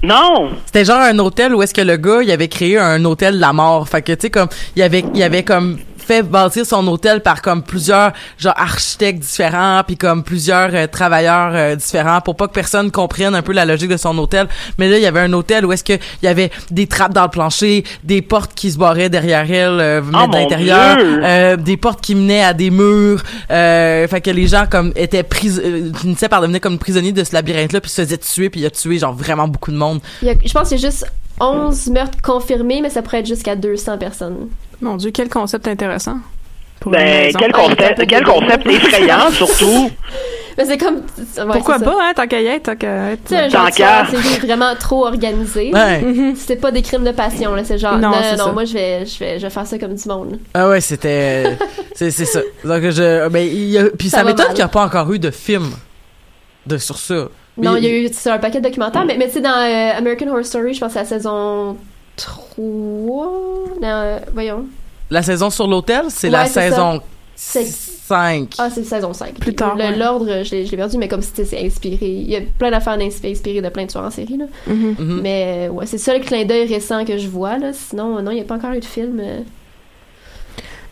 Non! C'était genre un hôtel où est-ce que le gars, il avait créé un hôtel de la mort. Fait que, tu sais, comme, il avait, avait comme fait bâtir son hôtel par comme plusieurs, genre, architectes différents, puis comme plusieurs euh, travailleurs euh, différents pour pas que personne comprenne un peu la logique de son hôtel. Mais là, il y avait un hôtel où est-ce que il y avait des trappes dans le plancher, des portes qui se barraient derrière elle, euh, venaient Oh, de l'intérieur, euh, des portes qui menaient à des murs. Euh, fait que les gens comme étaient pris, finissaient par devenir comme prisonniers de ce labyrinthe-là, puis se faisaient tuer, puis il a tué genre vraiment beaucoup de monde. Il y a- je pense qu'il y a juste 11 meurtres confirmés, mais ça pourrait être jusqu'à 200 personnes. Mon Dieu, quel concept intéressant. Ben, quel concept, quel concept [LAUGHS] effrayant, surtout. Mais c'est comme. ouais, Pourquoi c'est pas, hein, tant qu'à y être, tant qu'à être. Tu sais, genre série vraiment trop organisé. Ouais. C'est pas des crimes de passion, là. C'est genre, Non, non, c'est moi, je vais, je, vais, je vais faire ça comme du monde. Ah ouais, c'était [LAUGHS] c'est c'est ça. Donc je ben il y a- puis ça, Ça m'étonne qu'il n'y a pas encore eu de film de sur ça. Non, il y a eu c'est un paquet de documentaires, mais, mais tu sais, dans euh, American Horror Story, je pense que c'est la saison 3. Non, euh, voyons. la saison sur l'hôtel, c'est Ouais, la saison C'est- 5. Ah, c'est saison 5. Plus tard, Le- ouais. L'ordre, je l'ai je l'ai perdu, mais comme c'était c'est inspiré. Il y a plein d'affaires inspirées de plein de tueurs en série, là. Mhm. Mhm. Mais euh, ouais, c'est ça le clin d'œil récent que je vois, là. Sinon, non, il n'y a pas encore eu de film. euh.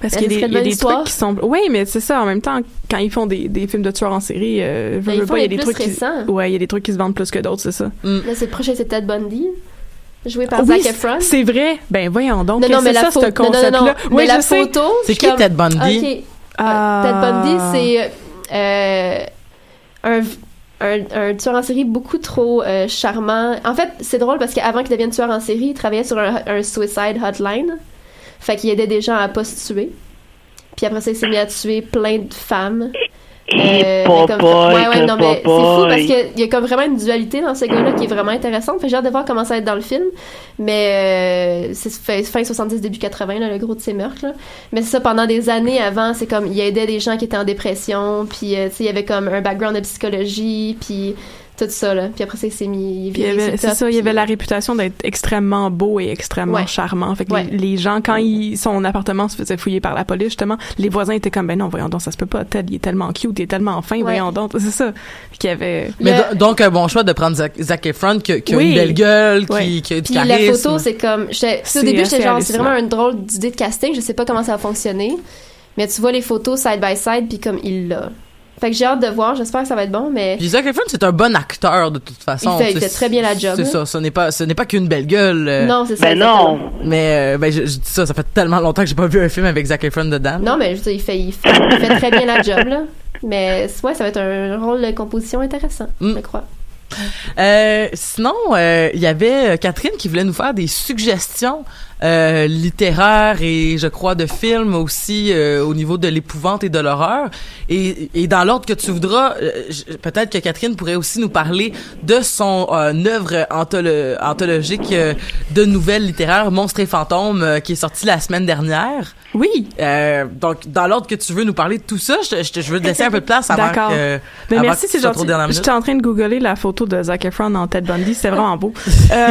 Parce Ben, qu'il y a des, y a des trucs qui sont. Oui, mais c'est ça. En même temps, quand ils font des, des films de tueurs en série, euh, veux, Ben, ils veux font pas, il y a des trucs qui. Ouais, il y a des trucs qui se vendent plus que d'autres, c'est ça. Mm. Là, c'est le prochain, c'est Ted Bundy, joué par Oui, Zac Efron. C'est vrai. Ben voyons donc. Non, non, mais la c'est ça, photo. ce Non, non, non, concept-là. non. Oui, mais la sais. photo. C'est qui comme- Ted Bundy? Ok. Ah. Ted Bundy, c'est euh, un, un, un tueur en série beaucoup trop euh, charmant. En fait, c'est drôle parce qu'avant qu'il devienne tueur en série, il travaillait sur un, un suicide hotline. Fait qu'il aidait des gens à pas se tuer. Puis après ça, il s'est mis à tuer plein de femmes. Et Euh, comme- ouais, ouais, non, mais c'est fou parce qu'il y a comme vraiment une dualité dans ce gars-là qui est vraiment intéressante. Fait j'ai hâte de voir comment ça va être dans le film. Mais euh, c'est fin, fin 70, début 80, là, le gros de ces meurtres. Là. Mais c'est ça, pendant des années avant, c'est comme, il aidait des gens qui étaient en dépression, puis euh, tu sais, il y avait comme un background de psychologie, puis tout ça, là. Puis après ça, il s'est mis... C'est ça, il y avait puis- la réputation d'être extrêmement beau et extrêmement Ouais. charmant. Fait que Ouais. les, les gens, quand ils, son appartement se faisait fouiller par la police, justement, les voisins étaient comme, ben non, voyons donc, ça se peut pas. Ted, il est tellement cute, il est tellement fin, voyons donc. [LAUGHS] C'est ça. Puis avait... Mais Le- do- donc un bon choix de prendre Zac, Zac Efron qui, a- qui a Oui. une belle gueule, qui, Ouais. qui a du Puis la charisme. photo, c'est comme. Au C'est début, j'étais genre, c'est vraiment une drôle d'idée de casting. Je sais pas comment ça va fonctionner. Mais tu vois les photos side by side, puis comme il l'a. Fait que j'ai hâte de voir. J'espère que ça va être bon, mais. Puis Zac Efron, c'est un bon acteur de toute façon. Il fait- il fait très bien la job, C'est ça, ce n'est pas, ce n'est pas qu'une belle gueule. euh, Non, c'est ça. Ben exactement. non. Mais euh, ben, je, je dis ça, ça fait tellement longtemps que j'ai pas vu un film avec Zac Efron dedans. Non, mais je veux dire, il fait, il fait, il fait très bien la job, là. Mais ouais, ça va être un rôle de composition intéressant, Mm. je crois. Euh, sinon, euh, il y avait Catherine qui voulait nous faire des suggestions euh, littéraires et je crois de films aussi euh, au niveau de l'épouvante et de l'horreur. Et, et dans l'ordre que tu voudras, euh, peut-être que Catherine pourrait aussi nous parler de son œuvre antholo- anthologique de nouvelles littéraires, Monstres et fantômes, qui est sortie la semaine dernière. Oui! Donc, dans l'ordre que tu veux nous parler de tout ça, je, je, je veux te laisser un peu de place avant que... Avant merci, c'est gentil. J'étais en train de googler la photo de Zac Efron en Ted Bundy, c'était vraiment beau. [LAUGHS] Euh,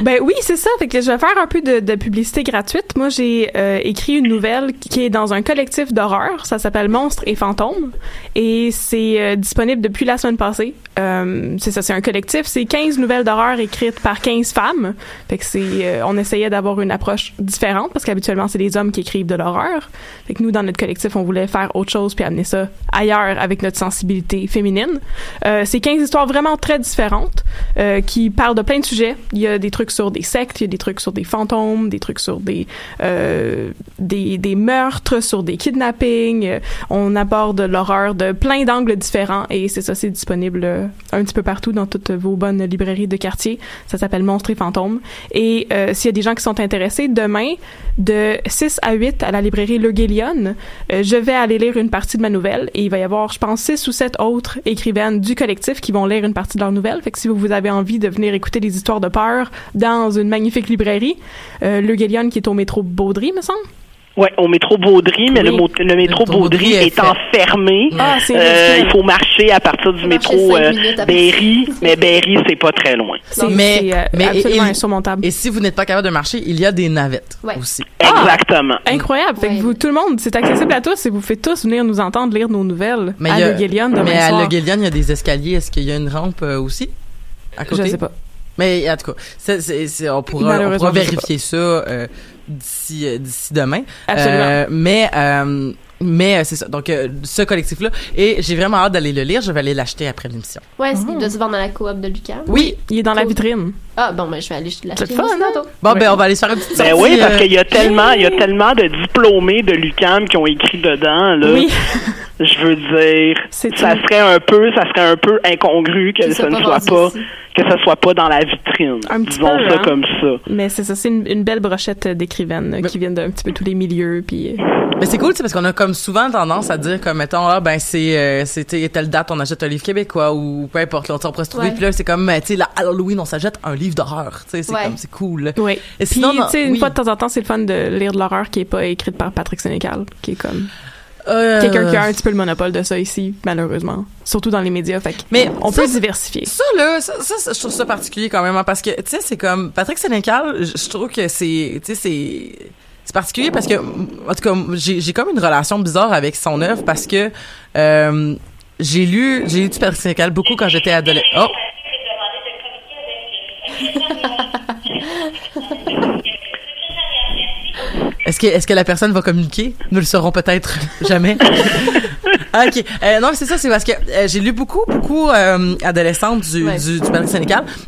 ben oui, c'est ça. Fait que je vais faire un peu de, de publicité gratuite. Moi, j'ai euh, écrit une nouvelle qui est dans un collectif d'horreur. Ça s'appelle Monstres et fantômes et c'est euh, disponible depuis la semaine passée. Euh, c'est ça, c'est un collectif. C'est 15 nouvelles d'horreur écrites par 15 femmes. Fait que c'est, euh, on essayait d'avoir une approche différente parce qu'habituellement c'est des hommes qui écrivent de l'horreur. Fait que nous, dans notre collectif, on voulait faire autre chose puis amener ça ailleurs avec notre sensibilité féminine. Euh, c'est 15 histoires vraiment très différentes euh, qui parlent de plein de sujets. Il y a des trucs sur des sectes, il y a des trucs sur des fantômes, des trucs sur des euh, des, des meurtres, sur des kidnappings. On aborde l'horreur de plein d'angles différents et c'est ça, c'est disponible un petit peu partout dans toutes vos bonnes librairies de quartier. Ça s'appelle Monstres et fantômes. Et euh, s'il y a des gens qui sont intéressés, demain, de 6 à 8 à la librairie Le Guélion, euh, je vais aller lire une partie de ma nouvelle et il va y avoir, je pense, 6 ou 7 autres écrivaines du collectif qui vont lire une partie de leur nouvelle. Fait que si vous avez envie de venir écouter des histoires de peur dans une magnifique librairie, euh, Le Guélion qui est au métro Baudry, me semble. Ouais, au métro Baudry, mais Oui. le, le métro Baudry Baudry est étant fermé, Ah, c'est euh, il faut marcher à partir du métro euh. Berry, mais Berry, c'est pas très loin. C'est Mais- c'est, euh, mais- absolument et- insurmontable. Et si vous n'êtes pas capable de marcher, il y a des navettes Ouais. aussi. Ah! Exactement. Incroyable. Fait Ouais. que vous, tout le monde, c'est accessible à tous et vous faites tous venir nous entendre lire nos nouvelles Mais à Le Guélion demain Mais à. Le Guélion, il y a des escaliers. Est-ce qu'il y a une rampe euh, aussi? À côté? Je sais pas. Mais en tout cas, on, pourra, on vérifier ça euh, d'ici euh, d'ici demain. Absolument. Euh, mais euh, mais euh, c'est ça. Donc euh, ce collectif-là, et j'ai vraiment hâte d'aller le lire. Je vais aller l'acheter après l'émission. Ouais, c'est- il doit se vendre dans la coop de Lucas. Oui. Il est dans la vitrine. Ah, bon, ben, je vais aller l'acheter. C'est le fun, aussi hein? Bon, Ouais. ben on va aller se faire une petite Ben sortie, oui, parce euh, qu'il y a tellement, il y a tellement de diplômés de l'UCAM qui ont écrit dedans, là. Oui. je veux dire, C'est ça une- serait un peu, ça serait un peu incongru que Qu'ils ça soient ne pas soit vendus pas, ici. que ça soit pas dans la vitrine. Un petit Disons peu, ça hein. comme ça. Mais c'est ça, c'est une, une belle brochette d'écrivaines euh, qui viennent d'un petit peu tous les milieux, puis euh, Mais c'est cool, tu sais, parce qu'on a comme souvent tendance à dire comme mettons ah ben c'est euh, c'était telle date on achète un livre québécois ou peu importe là, on pourrait se trouver Ouais. puis là c'est comme euh, tu sais la Halloween on s'achète un livre d'horreur, tu sais c'est Ouais. comme c'est cool. oui. Et Puis, sinon, sais, une oui. fois de temps en temps, c'est le fun de lire de l'horreur qui est pas écrite par Patrick Sénécal, qui est comme Euh, quelqu'un qui a un petit peu le monopole de ça ici, malheureusement. Surtout dans les médias, fait Mais on ça, peut diversifier. Ça là, ça, je trouve ça particulier quand même hein, parce que tu sais c'est comme Patrick Sénécal, je trouve que c'est tu sais c'est c'est particulier parce que en tout cas j'ai j'ai comme une relation bizarre avec son œuvre parce que euh, j'ai lu j'ai lu du Patrick Sénécal beaucoup quand j'étais adolescente. Oh. [LAUGHS] Est-ce que, est-ce que la personne va communiquer? Nous le saurons peut-être [LAUGHS] jamais. [LAUGHS] Ok. Euh, non, c'est ça, c'est parce que euh, j'ai lu beaucoup, beaucoup euh, adolescente du, Ouais. du, du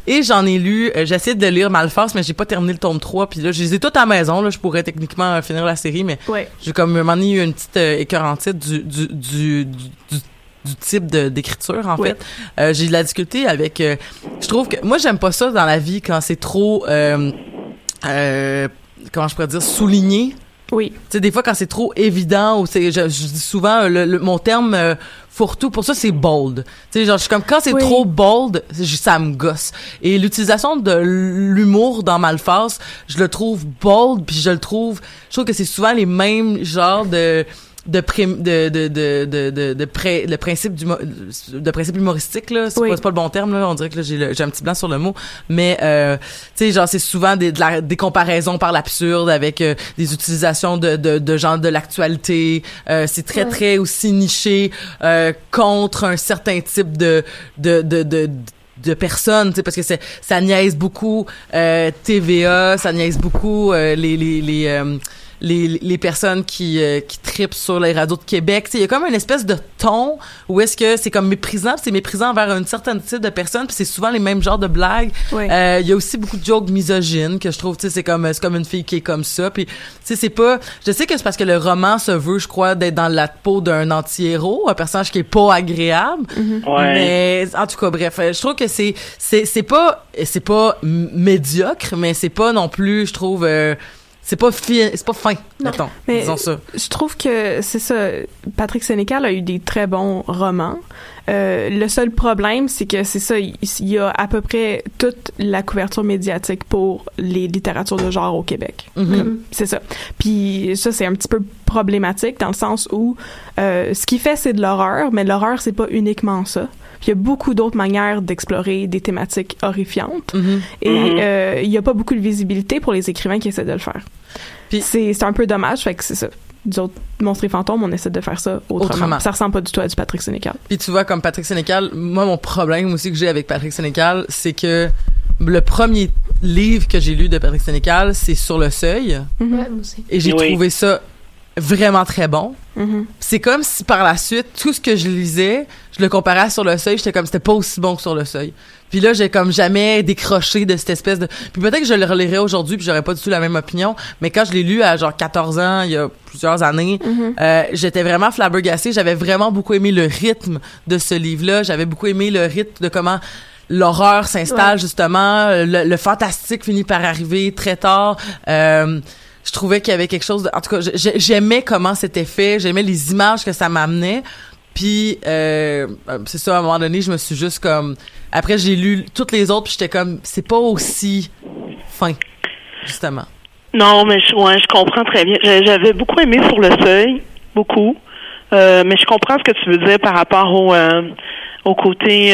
et j'en ai lu, euh, j'ai essayé de lire Malface, mais j'ai pas terminé le tome 3, puis là, je les ai toutes à la maison, là, je pourrais techniquement euh, finir la série, mais Ouais. j'ai comme un moment donné eu une petite écœurantite du, du, du, du, du- du type d'écriture en Oui. fait Euh, j'ai de la difficulté avec euh, je trouve que moi j'aime pas ça dans la vie quand c'est trop euh, comment je pourrais dire souligné Oui. tu sais, des fois, quand c'est trop évident, ou c'est, je, je dis souvent, le, le- mon terme euh, fourre-tout, pour ça, c'est bold. Tu sais, genre, je suis comme, quand c'est Oui. trop bold, ça me gosse. Et l'utilisation de l'humour dans Malface, je le trouve bold, puis je le trouve, je trouve que c'est souvent les mêmes genres de de pré- de de de de de, de pré- le principe du de principe humoristique là c'est Oui. pas, pas le bon terme là on dirait que j'ai un petit blanc sur le mot mais euh, tu sais genre c'est souvent des de la, des comparaisons par l'absurde avec euh, des utilisations de de de gens de l'actualité euh, c'est très Ouais. très aussi niché euh, contre un certain type de de de, de de personnes, tu sais, parce que c'est ça niaise beaucoup euh, TVA, ça niaise beaucoup euh, les les les euh, les, les personnes qui euh, qui tripent sur les radios de Québec, tu sais, il y a comme une espèce de ton où est-ce que c'est comme méprisant, c'est méprisant envers un certain type de personnes, puis c'est souvent les mêmes genres de blagues. Ouais. Euh, Il y a aussi beaucoup de jokes misogynes que je trouve, tu sais, c'est comme c'est comme une fille qui est comme ça, puis tu sais, c'est pas, je sais que c'est parce que le roman se veut, je crois, d'être dans la peau d'un anti-héros, un personnage qui est pas agréable, Ouais. mais en tout cas, bref, euh, je trouve que c'est c'est c'est pas c'est pas médiocre, mais c'est pas non plus, je trouve. euh, c'est pas fin, c'est pas fin, mettons, Mais- disons ça. Je trouve que c'est ça. Patrick Sénécal a eu des très bons romans. Euh, le seul problème, c'est que c'est ça, il y a à peu près toute la couverture médiatique pour les littératures de genre au Québec. Mhm. Comme, C'est ça. Puis ça, c'est un petit peu problématique dans le sens où euh, ce qu'il fait, c'est de l'horreur, mais l'horreur, c'est pas uniquement ça. Puis il y a beaucoup d'autres manières d'explorer des thématiques horrifiantes. Mhm. Et Mhm. euh, il y a pas beaucoup de visibilité pour les écrivains qui essaient de le faire. C'est un peu dommage, fait que c'est ça. Nous autres, Monstres et fantômes, on essaie de faire ça autrement. Autrement. Ça ressemble pas du tout à du Patrick Sénécal. Puis tu vois, comme Patrick Sénécal, moi, mon problème aussi que j'ai avec Patrick Sénécal, c'est que le premier livre que j'ai lu de Patrick Sénécal, c'est Sur le seuil, Ouais, moi aussi. et j'ai Oui. trouvé ça vraiment très bon. Mhm. C'est comme si par la suite, tout ce que je lisais, je le comparais à sur le seuil, j'étais comme c'était pas aussi bon que sur le seuil. Puis là, j'ai comme jamais décroché de cette espèce de Puis peut-être que je le relirais aujourd'hui puis j'aurais pas du tout la même opinion, mais quand je l'ai lu à genre 14 ans, il y a plusieurs années, euh, j'étais vraiment flabbergassée, j'avais vraiment beaucoup aimé le rythme de ce livre-là, j'avais beaucoup aimé le rythme de comment l'horreur s'installe justement, le, le fantastique finit par arriver très tard. Euh, je trouvais qu'il y avait quelque chose de, en tout cas j'ai- j'aimais comment c'était fait j'aimais les images que ça m'amenait puis euh, euh, c'est ça à un moment donné je me suis juste comme après j'ai lu toutes les autres puis j'étais comme c'est pas aussi fin justement Non, mais je, ouais, je comprends très bien. J'a- J'avais beaucoup aimé sur le seuil, beaucoup. Euh, mais je comprends ce que tu veux dire par rapport au, euh, au côté.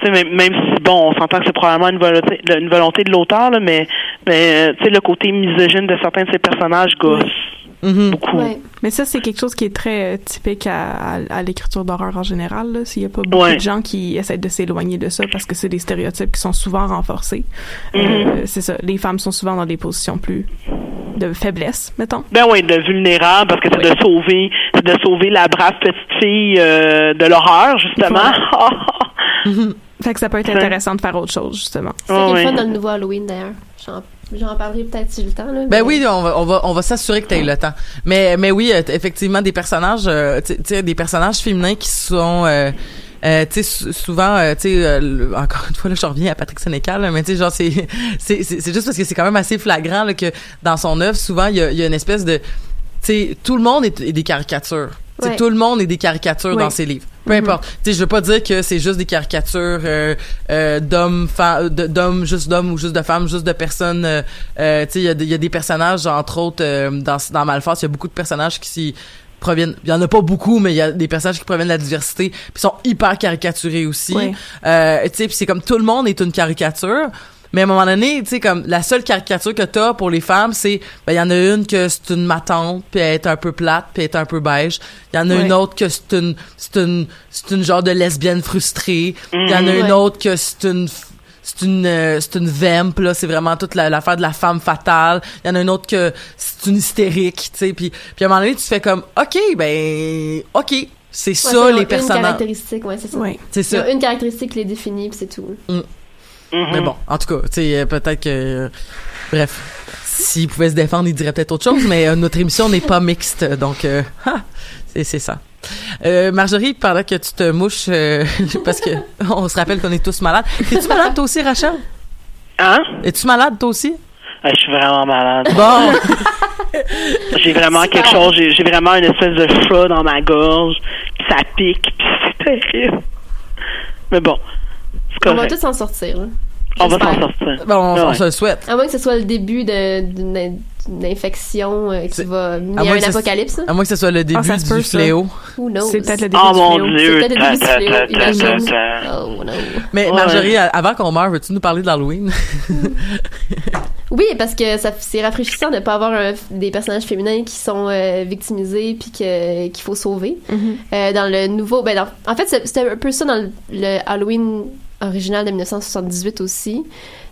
Tu sais, même, même si bon, on s'entend que c'est probablement une volonté, une volonté de l'auteur, là, mais, mais euh, tu sais, le côté misogyne de certains de ses personnages gosse Mhm. beaucoup. Ouais. Mais ça, c'est quelque chose qui est très euh, typique à, à, à l'écriture d'horreur en général. là. S'il y a pas beaucoup Ouais. de gens qui essaient de s'éloigner de ça parce que c'est des stéréotypes qui sont souvent renforcés. Euh, c'est ça. Les femmes sont souvent dans des positions plus de faiblesse, mettons. Ben oui, de vulnérable, parce que c'est de sauver, c'est de sauver la brave petite fille euh, de l'horreur, justement. [LAUGHS] Fait que ça peut être Ouais. intéressant de faire autre chose, justement. C'est le fun dans le nouveau Halloween, d'ailleurs. J'en parlerai peut-être si j'ai le temps. Là, Ben mais- oui, on va on va on va s'assurer que tu aies le temps. Mais mais oui, euh, effectivement des personnages euh, tu sais des personnages féminins qui sont euh, euh, tu sais sou- souvent euh, tu sais euh, encore une fois là je reviens à Patrick Sénécal là, mais tu sais genre c'est [LAUGHS] c'est c'est c'est juste parce que c'est quand même assez flagrant là, que dans son œuvre souvent il y a il y a une espèce de tu sais tout le monde est, est des caricatures. Ouais. tout le monde est des caricatures dans ses livres. Peu Mhm. importe. Tu sais, je veux pas dire que c'est juste des caricatures euh, euh, d'hommes, d'hommes, juste d'hommes ou juste de femmes, juste de personnes. euh, euh, il y, a des- il y a des personnages, entre autres, euh, dans, dans Malfast, il y a beaucoup de personnages qui s'y proviennent. Il y en a pas beaucoup, mais il y a des personnages qui proviennent de la diversité, puis sont hyper caricaturés aussi. Oui. Euh, tu sais, puis c'est comme tout le monde est une caricature. Mais à un moment donné, tu sais, comme la seule caricature que t'as pour les femmes, c'est, ben, il y en a une que c'est une matante, puis elle est un peu plate, puis elle est un peu beige. Il y en a Ouais. une autre que c'est une, c'est une, c'est une genre de lesbienne frustrée. Il y en a une Ouais. autre que c'est une, c'est une, euh, c'est une vamp, là. C'est vraiment toute la- l'affaire de la femme fatale. Il y en a une autre que c'est une hystérique, tu sais. Puis, puis à un moment donné, tu fais comme, OK, ben, OK. C'est Ouais, ça, les Une personnages. caractéristique, ouais, c'est ça. C'est ont ça. une caractéristique qui les définit, puis c'est tout. Mais bon, en tout cas, tu sais, euh, peut-être que... euh, bref, s'il pouvait se défendre, il dirait peut-être autre chose, mais euh, notre émission n'est pas mixte, donc euh, [LAUGHS] ah, c'est c'est ça. Euh, Marjorie, pendant que tu te mouches, euh, [LAUGHS] parce que on se rappelle qu'on est tous malades. Es-tu malade toi aussi, Rachel? Hein? Es-tu malade toi aussi? Ah, je suis vraiment malade. Bon, [LAUGHS] J'ai vraiment quelque chose, j'ai j'ai vraiment une espèce de chat dans ma gorge, puis ça pique, puis c'est terrible. Mais bon, On va tous s'en sortir. là. On va s'en sortir. bon on, se le souhaite. À moins que ce soit le début de- d'une infection euh, qui va mener à à un apocalypse. là. À moins que ce soit le début ça se peut, du ça. fléau. C'est peut-être le début Oh du mon fléau. C'est dieu! peut-être le début du fléau. Oh no. Mais Ouais. Marjorie, a- avant qu'on meure, veux-tu nous parler d'Halloween? [LAUGHS] Oui, parce que ça c'est rafraîchissant de pas avoir un- des personnages féminins qui sont euh, victimisés puis qu'il faut sauver. Mhm. Euh, dans le nouveau, ben dans- en fait c'était un peu ça dans le, le Halloween original de 1978 aussi.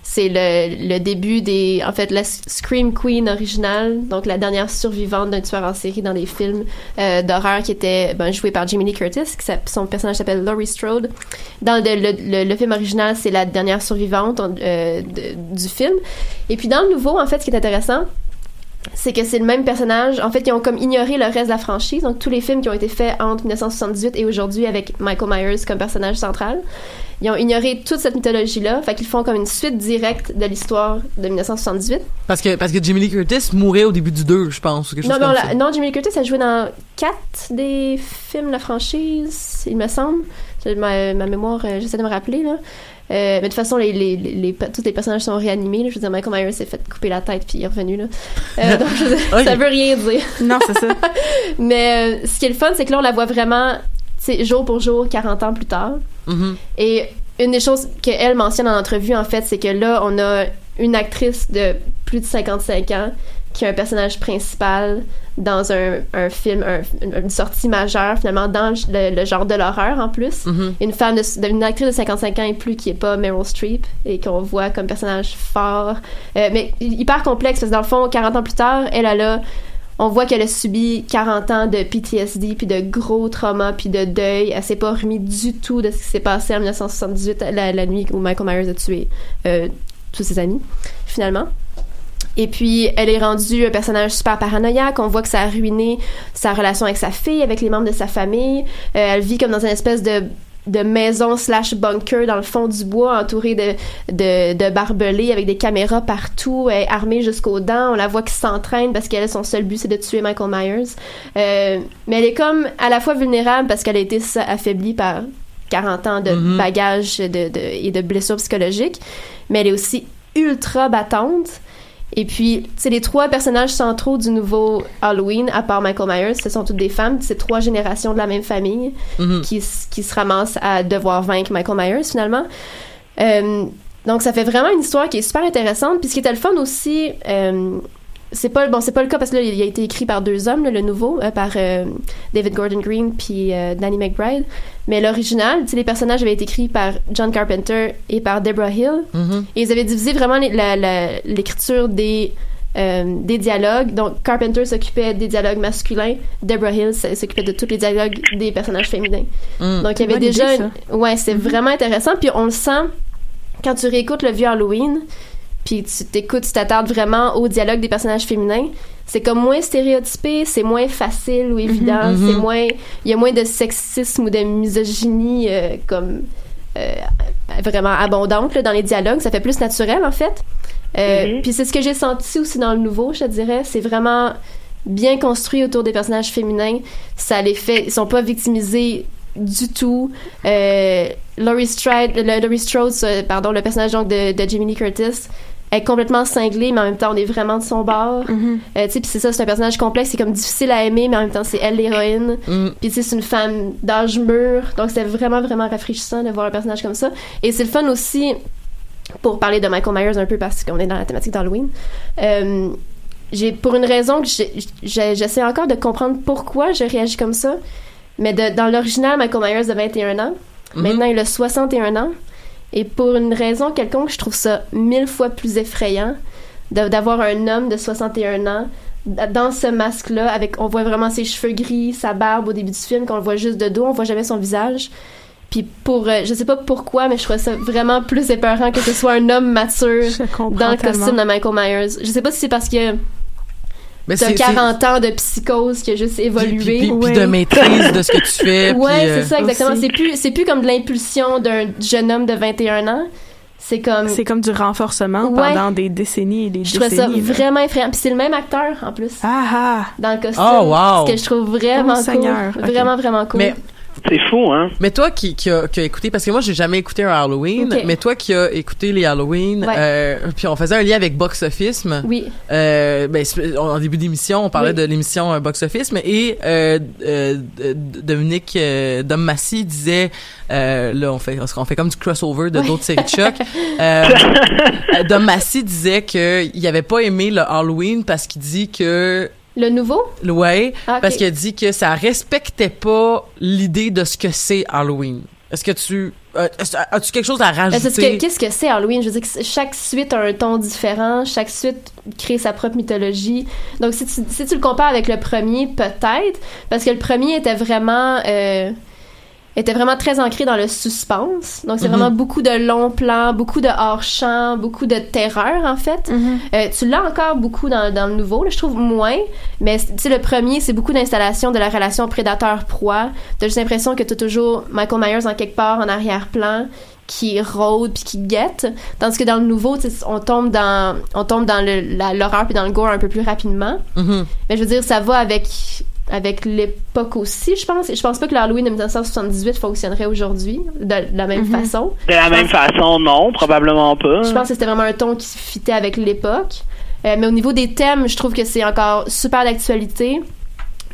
C'est le, le début des, en fait, la Scream Queen originale, donc la dernière survivante d'un tueur en série dans des films euh, d'horreur qui était ben, joué par Jamie Lee Curtis, qui son personnage s'appelle Laurie Strode. Dans le, le, le- film original, c'est la dernière survivante euh, du film. Et puis dans le nouveau, en fait, ce qui est intéressant, c'est que c'est le même personnage. En fait, ils ont comme ignoré le reste de la franchise. Donc, tous les films qui ont été faits entre 1978 et aujourd'hui avec Michael Myers comme personnage central, ils ont ignoré toute cette mythologie-là. Fait qu'ils font comme une suite directe de l'histoire de 1978. Parce que, parce que Jimmy Lee Curtis mourait au début du 2, je pense. ou quelque Non, chose non, comme la- ça. non, Jimmy Lee Curtis a joué dans quatre des films de la franchise, il me semble. Ma, ma mémoire, euh, j'essaie de me rappeler, là. Euh, mais de toute façon, les, les, les, les- tous les personnages sont réanimés. là. Je veux dire, Michael Myers s'est fait couper la tête puis il est revenu. Là. Euh, [LAUGHS] donc, je veux dire, Ok. ça veut rien dire. Non, c'est ça. [LAUGHS] Mais euh, ce qui est le fun, c'est que là, on la voit vraiment, sais, jour pour jour, 40 ans plus tard. Mhm. Et une des choses qu'elle mentionne en entrevue, en fait, c'est que là, on a une actrice de plus de 55 ans qui est un personnage principal dans un, un film, un- une, sortie majeure, finalement, dans le, le genre de l'horreur, en plus. Mhm. Une femme, de, de- une actrice de 55 ans et plus qui est pas Meryl Streep et qu'on voit comme personnage fort. Euh, mais hyper complexe, parce que dans le fond, 40 ans plus tard, elle, elle a on voit qu'elle a subi 40 ans de PTSD, puis de gros traumas, puis de deuil. Elle s'est pas remis du tout de ce qui s'est passé en 1978, la, la nuit où Michael Myers a tué euh, tous ses amis, finalement. Et puis, elle est rendue un personnage super paranoïaque. On voit que ça a ruiné sa relation avec sa fille, avec les membres de sa famille. Euh, elle vit comme dans une espèce de de maison slash bunker dans le fond du bois entourée de, de, de barbelés avec des caméras partout est armée jusqu'aux dents. On la voit qui s'entraîne parce qu'elle son seul but c'est de tuer Michael Myers. Euh, mais elle est comme à la fois vulnérable parce qu'elle a été affaiblie par 40 ans de Mhm. bagages de, de, et de blessures psychologiques mais elle est aussi ultra battante et puis, sais, les trois personnages centraux du nouveau Halloween, à part Michael Myers, ce sont toutes des femmes. C'est trois générations de la même famille Mhm. qui, s- qui se ramassent à devoir vaincre Michael Myers, finalement. Euh, donc, ça fait vraiment une histoire qui est super intéressante. Puis, ce qui était le fun aussi, euh, c'est pas bon, c'est pas le cas parce que là, il a été écrit par deux hommes, là, le nouveau, euh, par euh, David Gordon Green puis euh, Danny McBride. Mais l'original, tu sais, les personnages avaient été écrits par John Carpenter et par Deborah Hill. Mhm. Et ils avaient divisé vraiment l'écriture des, euh, des dialogues. Donc, Carpenter s'occupait des dialogues masculins, Deborah Hill s'occupait de tous les dialogues des personnages féminins. Mm. Donc, il y avait déjà... idée, une- Ouais, c'est vraiment intéressant. Puis on le sent quand tu réécoutes le vieux Halloween. Puis tu t'écoutes, tu t'attardes vraiment au dialogue des personnages féminins, c'est comme moins stéréotypé, c'est moins facile ou évident, Mhm. c'est moins, il y a moins de sexisme ou de misogynie euh, comme euh, vraiment abondante là, dans les dialogues, ça fait plus naturel en fait. Euh, Mhm. Puis c'est ce que j'ai senti aussi dans le nouveau, je te dirais, c'est vraiment bien construit autour des personnages féminins. Ça les fait, ils sont pas victimisés du tout. Laurie Strode, le, Laurie Strode, pardon, le personnage donc de, de Jamie Lee Est complètement cinglé, mais en même temps on est vraiment de son bord. Mhm. Euh, tu sais, puis c'est ça, c'est un personnage complexe, c'est comme difficile à aimer, mais en même temps c'est elle l'héroïne. Mm. Puis tu sais, c'est une femme d'âge mûr, donc c'est vraiment vraiment rafraîchissant de voir un personnage comme ça. Et c'est le fun aussi pour parler de Michael Myers un peu parce qu'on est dans la thématique d'Halloween. Euh, j'ai pour une raison que j'essaie encore de comprendre pourquoi je réagis comme ça. Mais de- dans l'original, Michael Myers a 21 ans. Mhm. Maintenant, il a 61 ans. Et pour une raison quelconque, je trouve ça mille fois plus effrayant d'avoir un homme de 61 ans dans ce masque-là, avec on voit vraiment ses cheveux gris, sa barbe au début du film, qu'on le voit juste de dos, on voit jamais son visage. Puis pour, euh, je sais pas pourquoi, mais je trouve ça vraiment plus épeurant que ce soit un homme mature dans le costume de Michael Myers. Je sais pas si c'est parce que Mais t'as c'est- 40 ans de psychose qui a juste évolué. Puis, puis- de maîtrise de ce que tu fais. [LAUGHS] Ouais, puis, euh, c'est ça, exactement. C'est plus, c'est plus comme de l'impulsion d'un jeune homme de 21 ans. C'est comme. C'est comme du renforcement Ouais. pendant des décennies et des Je trouvais ça décennies. là. vraiment effrayant. Puis c'est le même acteur, en plus, Ah ah! dans le costume. Oh, wow. Ce que je trouve vraiment Oh, cool. Seigneur. Vraiment, vraiment cool. Mais C'est fou, hein? Mais toi qui, qui, a, qui a écouté, parce que moi j'ai jamais écouté un Halloween, mais toi qui as écouté les Halloween, Ouais. euh, puis on faisait un lien avec Box Office. Oui. Euh, ben, en début d'émission, on parlait Oui. de l'émission euh, Box Office, et euh, euh, Dominique euh, Dom Massy disait, euh, là on fait, on fait comme du crossover de d'autres séries de choc. [LAUGHS] Dom Massy disait que il avait pas aimé le Halloween parce qu'il dit que Le nouveau? ouais, Ah, parce qu'il a dit que ça respectait pas l'idée de ce que c'est Halloween. Est-ce que tu euh, as-tu quelque chose à Ben, ce rajouter? que- Qu'est-ce que c'est Halloween? Je veux dire que chaque suite a un ton différent, chaque suite crée sa propre mythologie. Donc si tu, si tu le compares avec le premier, peut-être, parce que le premier était vraiment euh, était vraiment très ancré dans le suspense. Donc c'est Mhm. vraiment beaucoup de longs plans, beaucoup de hors-champ, beaucoup de terreur en fait. Euh, tu l'as encore beaucoup dans, dans le nouveau, là, je trouve moins. Mais tu sais, le premier, c'est beaucoup d'installation de la relation prédateur-proie. T'as juste l'impression que t'as toujours Michael Myers en quelque part en arrière-plan qui rôde puis qui guette tandis que dans le nouveau on tombe dans on tombe dans l'horreur puis dans le gore un peu plus rapidement Mhm. mais je veux dire ça va avec avec l'époque aussi je pense et je pense pas que l'Halloween de 1978 fonctionnerait aujourd'hui de, de la même façon De la même façon, non, probablement pas. je pense que c'était vraiment un ton qui fitait avec l'époque. Euh, mais au niveau des thèmes, je trouve que c'est encore super d'actualité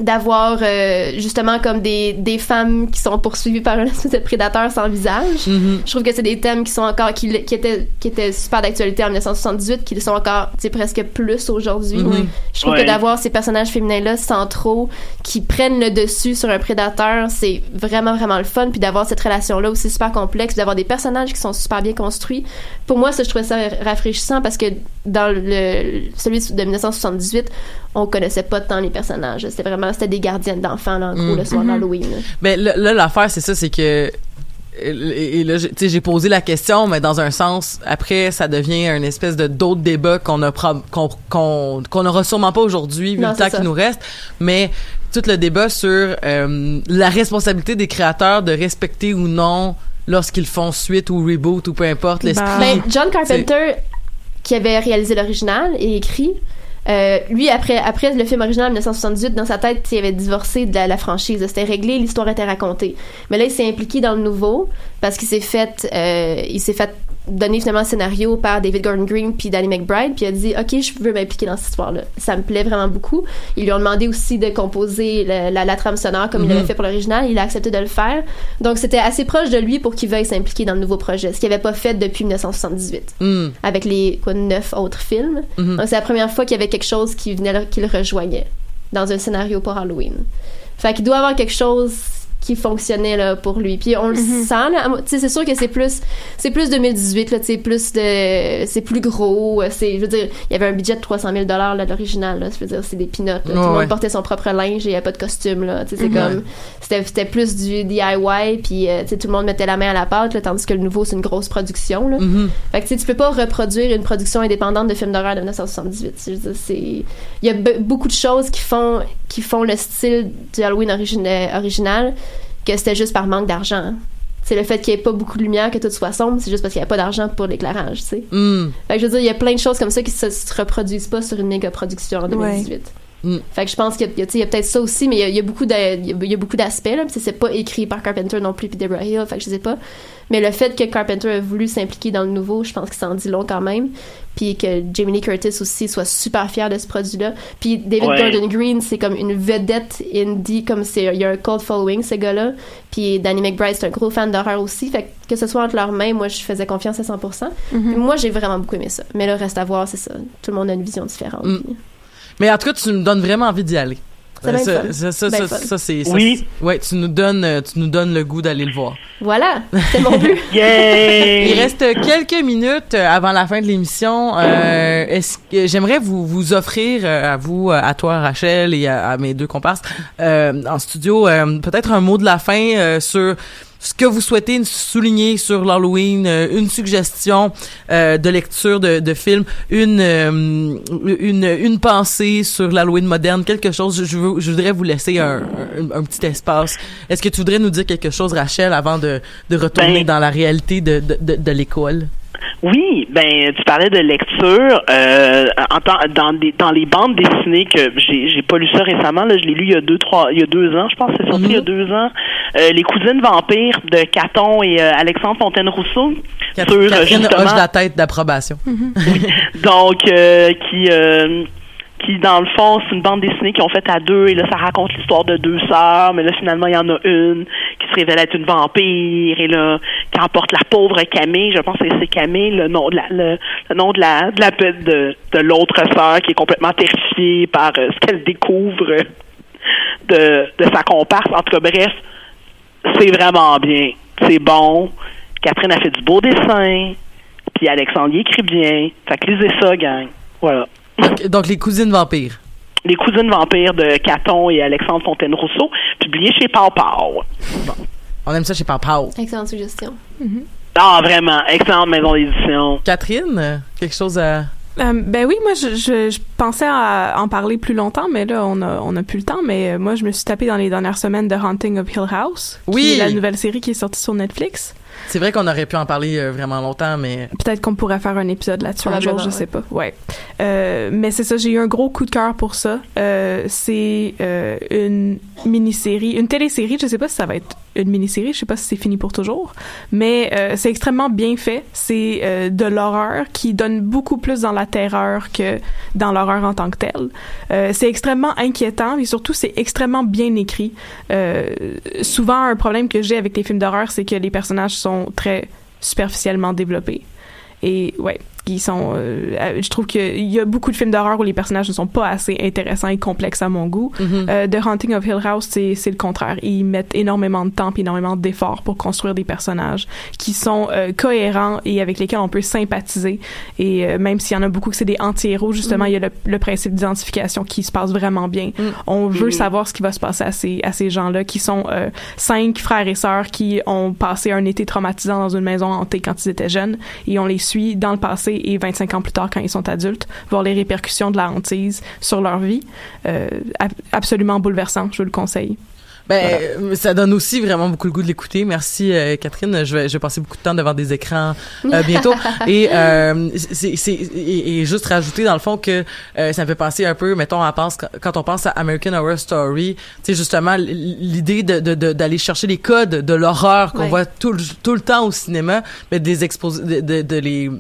d'avoir euh, justement comme des, des femmes qui sont poursuivies par un espèce de prédateur sans visage. Mhm. Je trouve que c'est des thèmes qui sont encore qui, qui étaient qui étaient super d'actualité en 1978 qui le sont encore tu sais presque plus aujourd'hui. Mhm. Je trouve Ouais. que d'avoir ces personnages féminins là centraux qui prennent le dessus sur un prédateur, c'est vraiment vraiment le fun puis d'avoir cette relation là aussi super complexe, d'avoir des personnages qui sont super bien construits. Pour moi, ça je trouvais ça rafraîchissant parce que dans le celui de 1978, on connaissait pas tant les personnages. C'était vraiment c'était des gardiennes d'enfants là, en gros le soir d'Halloween. là. Ben là, l'affaire c'est ça, c'est que et, et là, j'ai- tu sais, j'ai posé la question, mais dans un sens, après, ça devient un espèce de d'autres débats qu'on a qu'on qu'on sûrement pas aujourd'hui vu Non, le temps qui nous reste. Mais tout le débat sur euh, la responsabilité des créateurs de respecter ou non lorsqu'ils font suite ou reboot ou peu importe l'esprit. Bah. Ben, John Carpenter, qui avait réalisé l'original et écrit, euh, lui, après, après le film original en 1978, dans sa tête, il avait divorcé de la, la franchise. C'était réglé, l'histoire était racontée. Mais là, il s'est impliqué dans le nouveau parce qu'il s'est fait, euh, il s'est fait donner finalement le scénario par David Gordon Green puis Danny McBride puis il a dit ok je veux m'impliquer dans cette histoire là ça me plaît vraiment beaucoup ils lui ont demandé aussi de composer le- la, la trame sonore comme il Mhm. l'avait fait pour l'original il a accepté de le faire donc c'était assez proche de lui pour qu'il veuille s'impliquer dans le nouveau projet ce qu'il n'avait pas fait depuis 1978 Hmm. avec les quoi, neuf autres films. Mhm. Donc c'est la première fois qu'il y avait quelque chose qui venait qui le rejoignait dans un scénario pour Halloween. Fait qu'il doit avoir quelque chose qui fonctionnait là pour lui. Puis on le sent là, tu sais c'est sûr que c'est plus c'est plus 2018 là, tu sais plus de c'est plus gros, euh, c'est je veux dire, il y avait un budget de 300 000 dollars là l'original là, je veux dire c'est des peanuts. là. Tout le Ouais, monde portait son propre linge et il y avait pas de costume là, tu sais c'est Mhm. comme c'était c'était plus du DIY puis euh, tu sais tout le monde mettait la main à la pâte là, tandis que le nouveau c'est une grosse production là. Mhm. Fait que tu sais, tu peux pas reproduire une production indépendante de films d'horreur de 1978. Je veux dire, c'est il y a be- beaucoup de choses qui font qui font le style du Halloween original que c'était juste par manque d'argent. C'est le fait qu'il n'y ait pas beaucoup de lumière, que tout soit sombre, c'est juste parce qu'il n'y a pas d'argent pour l'éclairage, tu sais. Mm. Fait que je veux dire, il y a plein de choses comme ça qui se, se reproduisent pas sur une méga production en 2018. Mm. Fait que je pense qu'il y a, peut-être ça aussi, mais il y a, il y a beaucoup de- il y a, il y a beaucoup d'aspects, c'est pas écrit par Carpenter non plus, puis Deborah Hill, fait que je sais pas. Mais le fait que Carpenter a voulu s'impliquer dans le nouveau, je pense que ça en dit long quand même. Puis que Jamie Lee Curtis aussi soit super fier de ce produit-là. Puis David Ouais. Gordon Green, c'est comme une vedette indie, comme c'est, il y a un cold following, ce gars-là. Puis Danny McBride, c'est un gros fan d'horreur aussi. Fait que, que ce soit entre leurs mains, moi, je faisais confiance à 100%. Mhm. Puis Moi, j'ai vraiment beaucoup aimé ça. Mais le reste à voir, c'est ça. Tout le monde a une vision différente. Mm. Mais en tout cas, tu me donnes vraiment envie d'y aller. Ça, ça, ça, Bien ça, ça, c'est ça, Oui. ouais, tu nous donnes, euh, tu nous donnes le goût d'aller le voir. Voilà, c'est mon but. [LAUGHS] Yay! Il reste quelques minutes euh, avant la fin de l'émission. Euh, est-ce que j'aimerais vous vous offrir à vous, à toi Rachel et à, à mes deux comparses euh, en studio euh, peut-être un mot de la fin euh, sur ce que vous souhaitez souligner sur l'Halloween, euh, une suggestion euh, de lecture de, de film, une, euh, une une pensée sur l'Halloween moderne, quelque chose. Je, je veux- je voudrais vous laisser un, un, un petit espace. Est-ce que tu voudrais nous dire quelque chose, Rachel, avant de, de retourner Ben- dans la réalité de, de, de l'école? Oui, ben tu parlais de lecture euh, en temps- dans des dans les bandes dessinées que j'ai j'ai pas lu ça récemment là, je l'ai lu il y a deux trois il y a deux ans, je pense c'est sorti il y a deux ans. Euh, les cousines vampires de Caton et euh, Alexandre Fontaine Rousseau Cat- sur Catherine justement hoche la tête d'approbation. [LAUGHS] donc qui dans le fond c'est une bande dessinée qu'ils ont faite à deux et là ça raconte l'histoire de deux sœurs mais là finalement il y en a une qui se révèle être une vampire et là qui emporte la pauvre Camille je pense que c'est Camille le nom de la le, nom de la de la de, de l'autre sœur qui est complètement terrifiée par euh, ce qu'elle découvre de de sa comparse. En tout cas bref c'est vraiment bien. C'est bon. Catherine a fait du beau dessin puis Alexandre écrit bien fait que lisez ça gang. Voilà Donc, donc, les cousines vampires. les cousines vampires de Caton et Alexandre Fontaine-Rousseau, publié chez Pau Pau. On aime ça chez Papa. Excellente suggestion. Ah, vraiment, excellente maison d'édition. Catherine, quelque chose à... Euh, ben oui, moi je, je, je pensais à en parler plus longtemps, mais là on a on a plus le temps. Mais euh, moi je me suis tapé dans les dernières semaines de Haunting of Hill House, Oui. qui est la nouvelle série qui est sortie sur Netflix. C'est vrai qu'on aurait pu en parler euh, vraiment longtemps, mais... Peut-être qu'on pourrait faire un épisode là-dessus un jour, Probablement, je ouais. sais pas. Ouais. Euh, mais c'est ça, j'ai eu un gros coup de cœur pour ça. Euh, c'est euh, une mini-série, une télésérie. Je sais pas si ça va être une mini-série. Je sais pas si c'est fini pour toujours. Mais euh, c'est extrêmement bien fait. C'est euh, de l'horreur qui donne beaucoup plus dans la terreur que dans l'horreur en tant que telle. Euh, c'est extrêmement inquiétant et surtout c'est extrêmement bien écrit. Euh, souvent un problème que j'ai avec les films d'horreur, c'est que les personnages sont très superficiellement développés. Et ouais, qui sont. euh, je trouve qu'il y a beaucoup de films d'horreur où les personnages ne sont pas assez intéressants et complexes à mon goût. Mhm. Euh, The Haunting of Hill House, c'est c'est le contraire. Ils mettent énormément de temps et énormément d'efforts pour construire des personnages qui sont euh, cohérents et avec lesquels on peut sympathiser. Et même s'il y en a beaucoup que c'est des anti-héros, justement, il y a le, le principe d'identification qui se passe vraiment bien. Mm. On veut Mhm. savoir ce qui va se passer à ces, à ces gens-là qui sont cinq frères et sœurs qui ont passé un été traumatisant dans une maison hantée quand ils étaient jeunes et on les suit dans le passé et 25 ans plus tard quand ils sont adultes, voir les répercussions de la hantise sur leur vie. Euh, ab- absolument bouleversant, je vous le conseille. Ben, euh, ça donne aussi vraiment beaucoup le goût de l'écouter. Merci, euh, Catherine. Je vais, je vais passer beaucoup de temps devant des écrans euh, [LAUGHS] bientôt. et, euh, c'est, c'est, et, et juste rajouter, dans le fond, que ça me fait penser un peu, mettons, pense, quand on pense à American Horror Story, sais, justement, l'idée de, de, de- d'aller chercher les codes de l'horreur qu'on Ouais. voit tout, le- tout le temps au cinéma, mais de les exposer, de, de, de les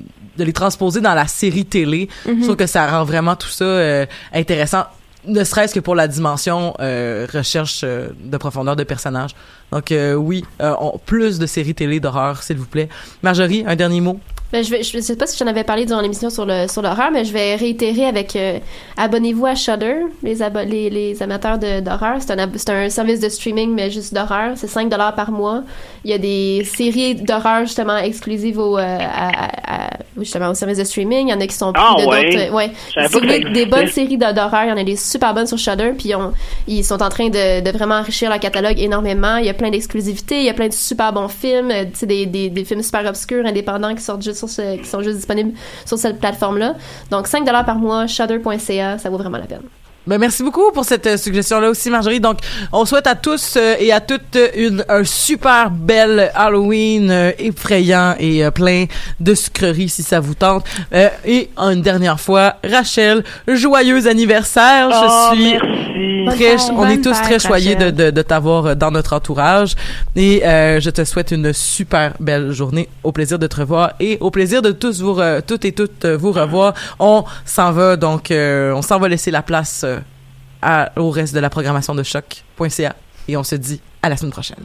de les transposer dans la série télé. Je trouve que ça rend vraiment tout ça euh, intéressant ne serait-ce que pour la dimension euh, recherche euh, de profondeur de personnages. Donc euh, oui, on- plus de séries télé d'horreur, s'il vous plaît. Marjorie, un dernier mot? Ben, je, vais, je sais pas si j'en avais parlé durant l'émission sur le sur l'horreur, mais je vais réitérer avec euh, abonnez-vous à Shudder, les, abo- les, les amateurs d'horreur. C'est un, c'est un service de streaming, mais juste d'horreur. C'est 5 dollars par mois. Il y a des séries d'horreur justement exclusives au, euh, à, à- justement au service de streaming. Il y en a qui sont pris Ah de ouais? d'autres. euh, ouais. Des existait. bonnes séries d'horreur, il y en a des super bonnes sur Shudder. Puis on- ils sont en train de, de vraiment enrichir leur catalogue énormément. Il y a plein d'exclusivités, il y a plein de super bons films, euh, tu sais, des, des, des films super obscurs, indépendants qui sortent juste sur qui sont juste disponibles sur cette plateforme-là. Donc 5 dollars par mois, shudder.ca, ça vaut vraiment la peine. Ben, merci beaucoup pour cette euh, suggestion-là aussi, Marjorie. Donc, on souhaite à tous euh, et à toutes euh, une, un super bel Halloween euh, effrayant et euh, plein de sucreries si ça vous tente. Euh, et une dernière fois, Rachel, joyeux anniversaire. Oh, Je suis merci. Bonne très, on est tous très choyés de, de, de t'avoir dans notre entourage. Et euh, je te souhaite une super belle journée. Au plaisir de te revoir et au plaisir de tous vous, re- toutes et toutes vous revoir. On s'en va donc, euh, on s'en va laisser la place euh, à, au reste de la programmation de choc.ca et on se dit à la semaine prochaine.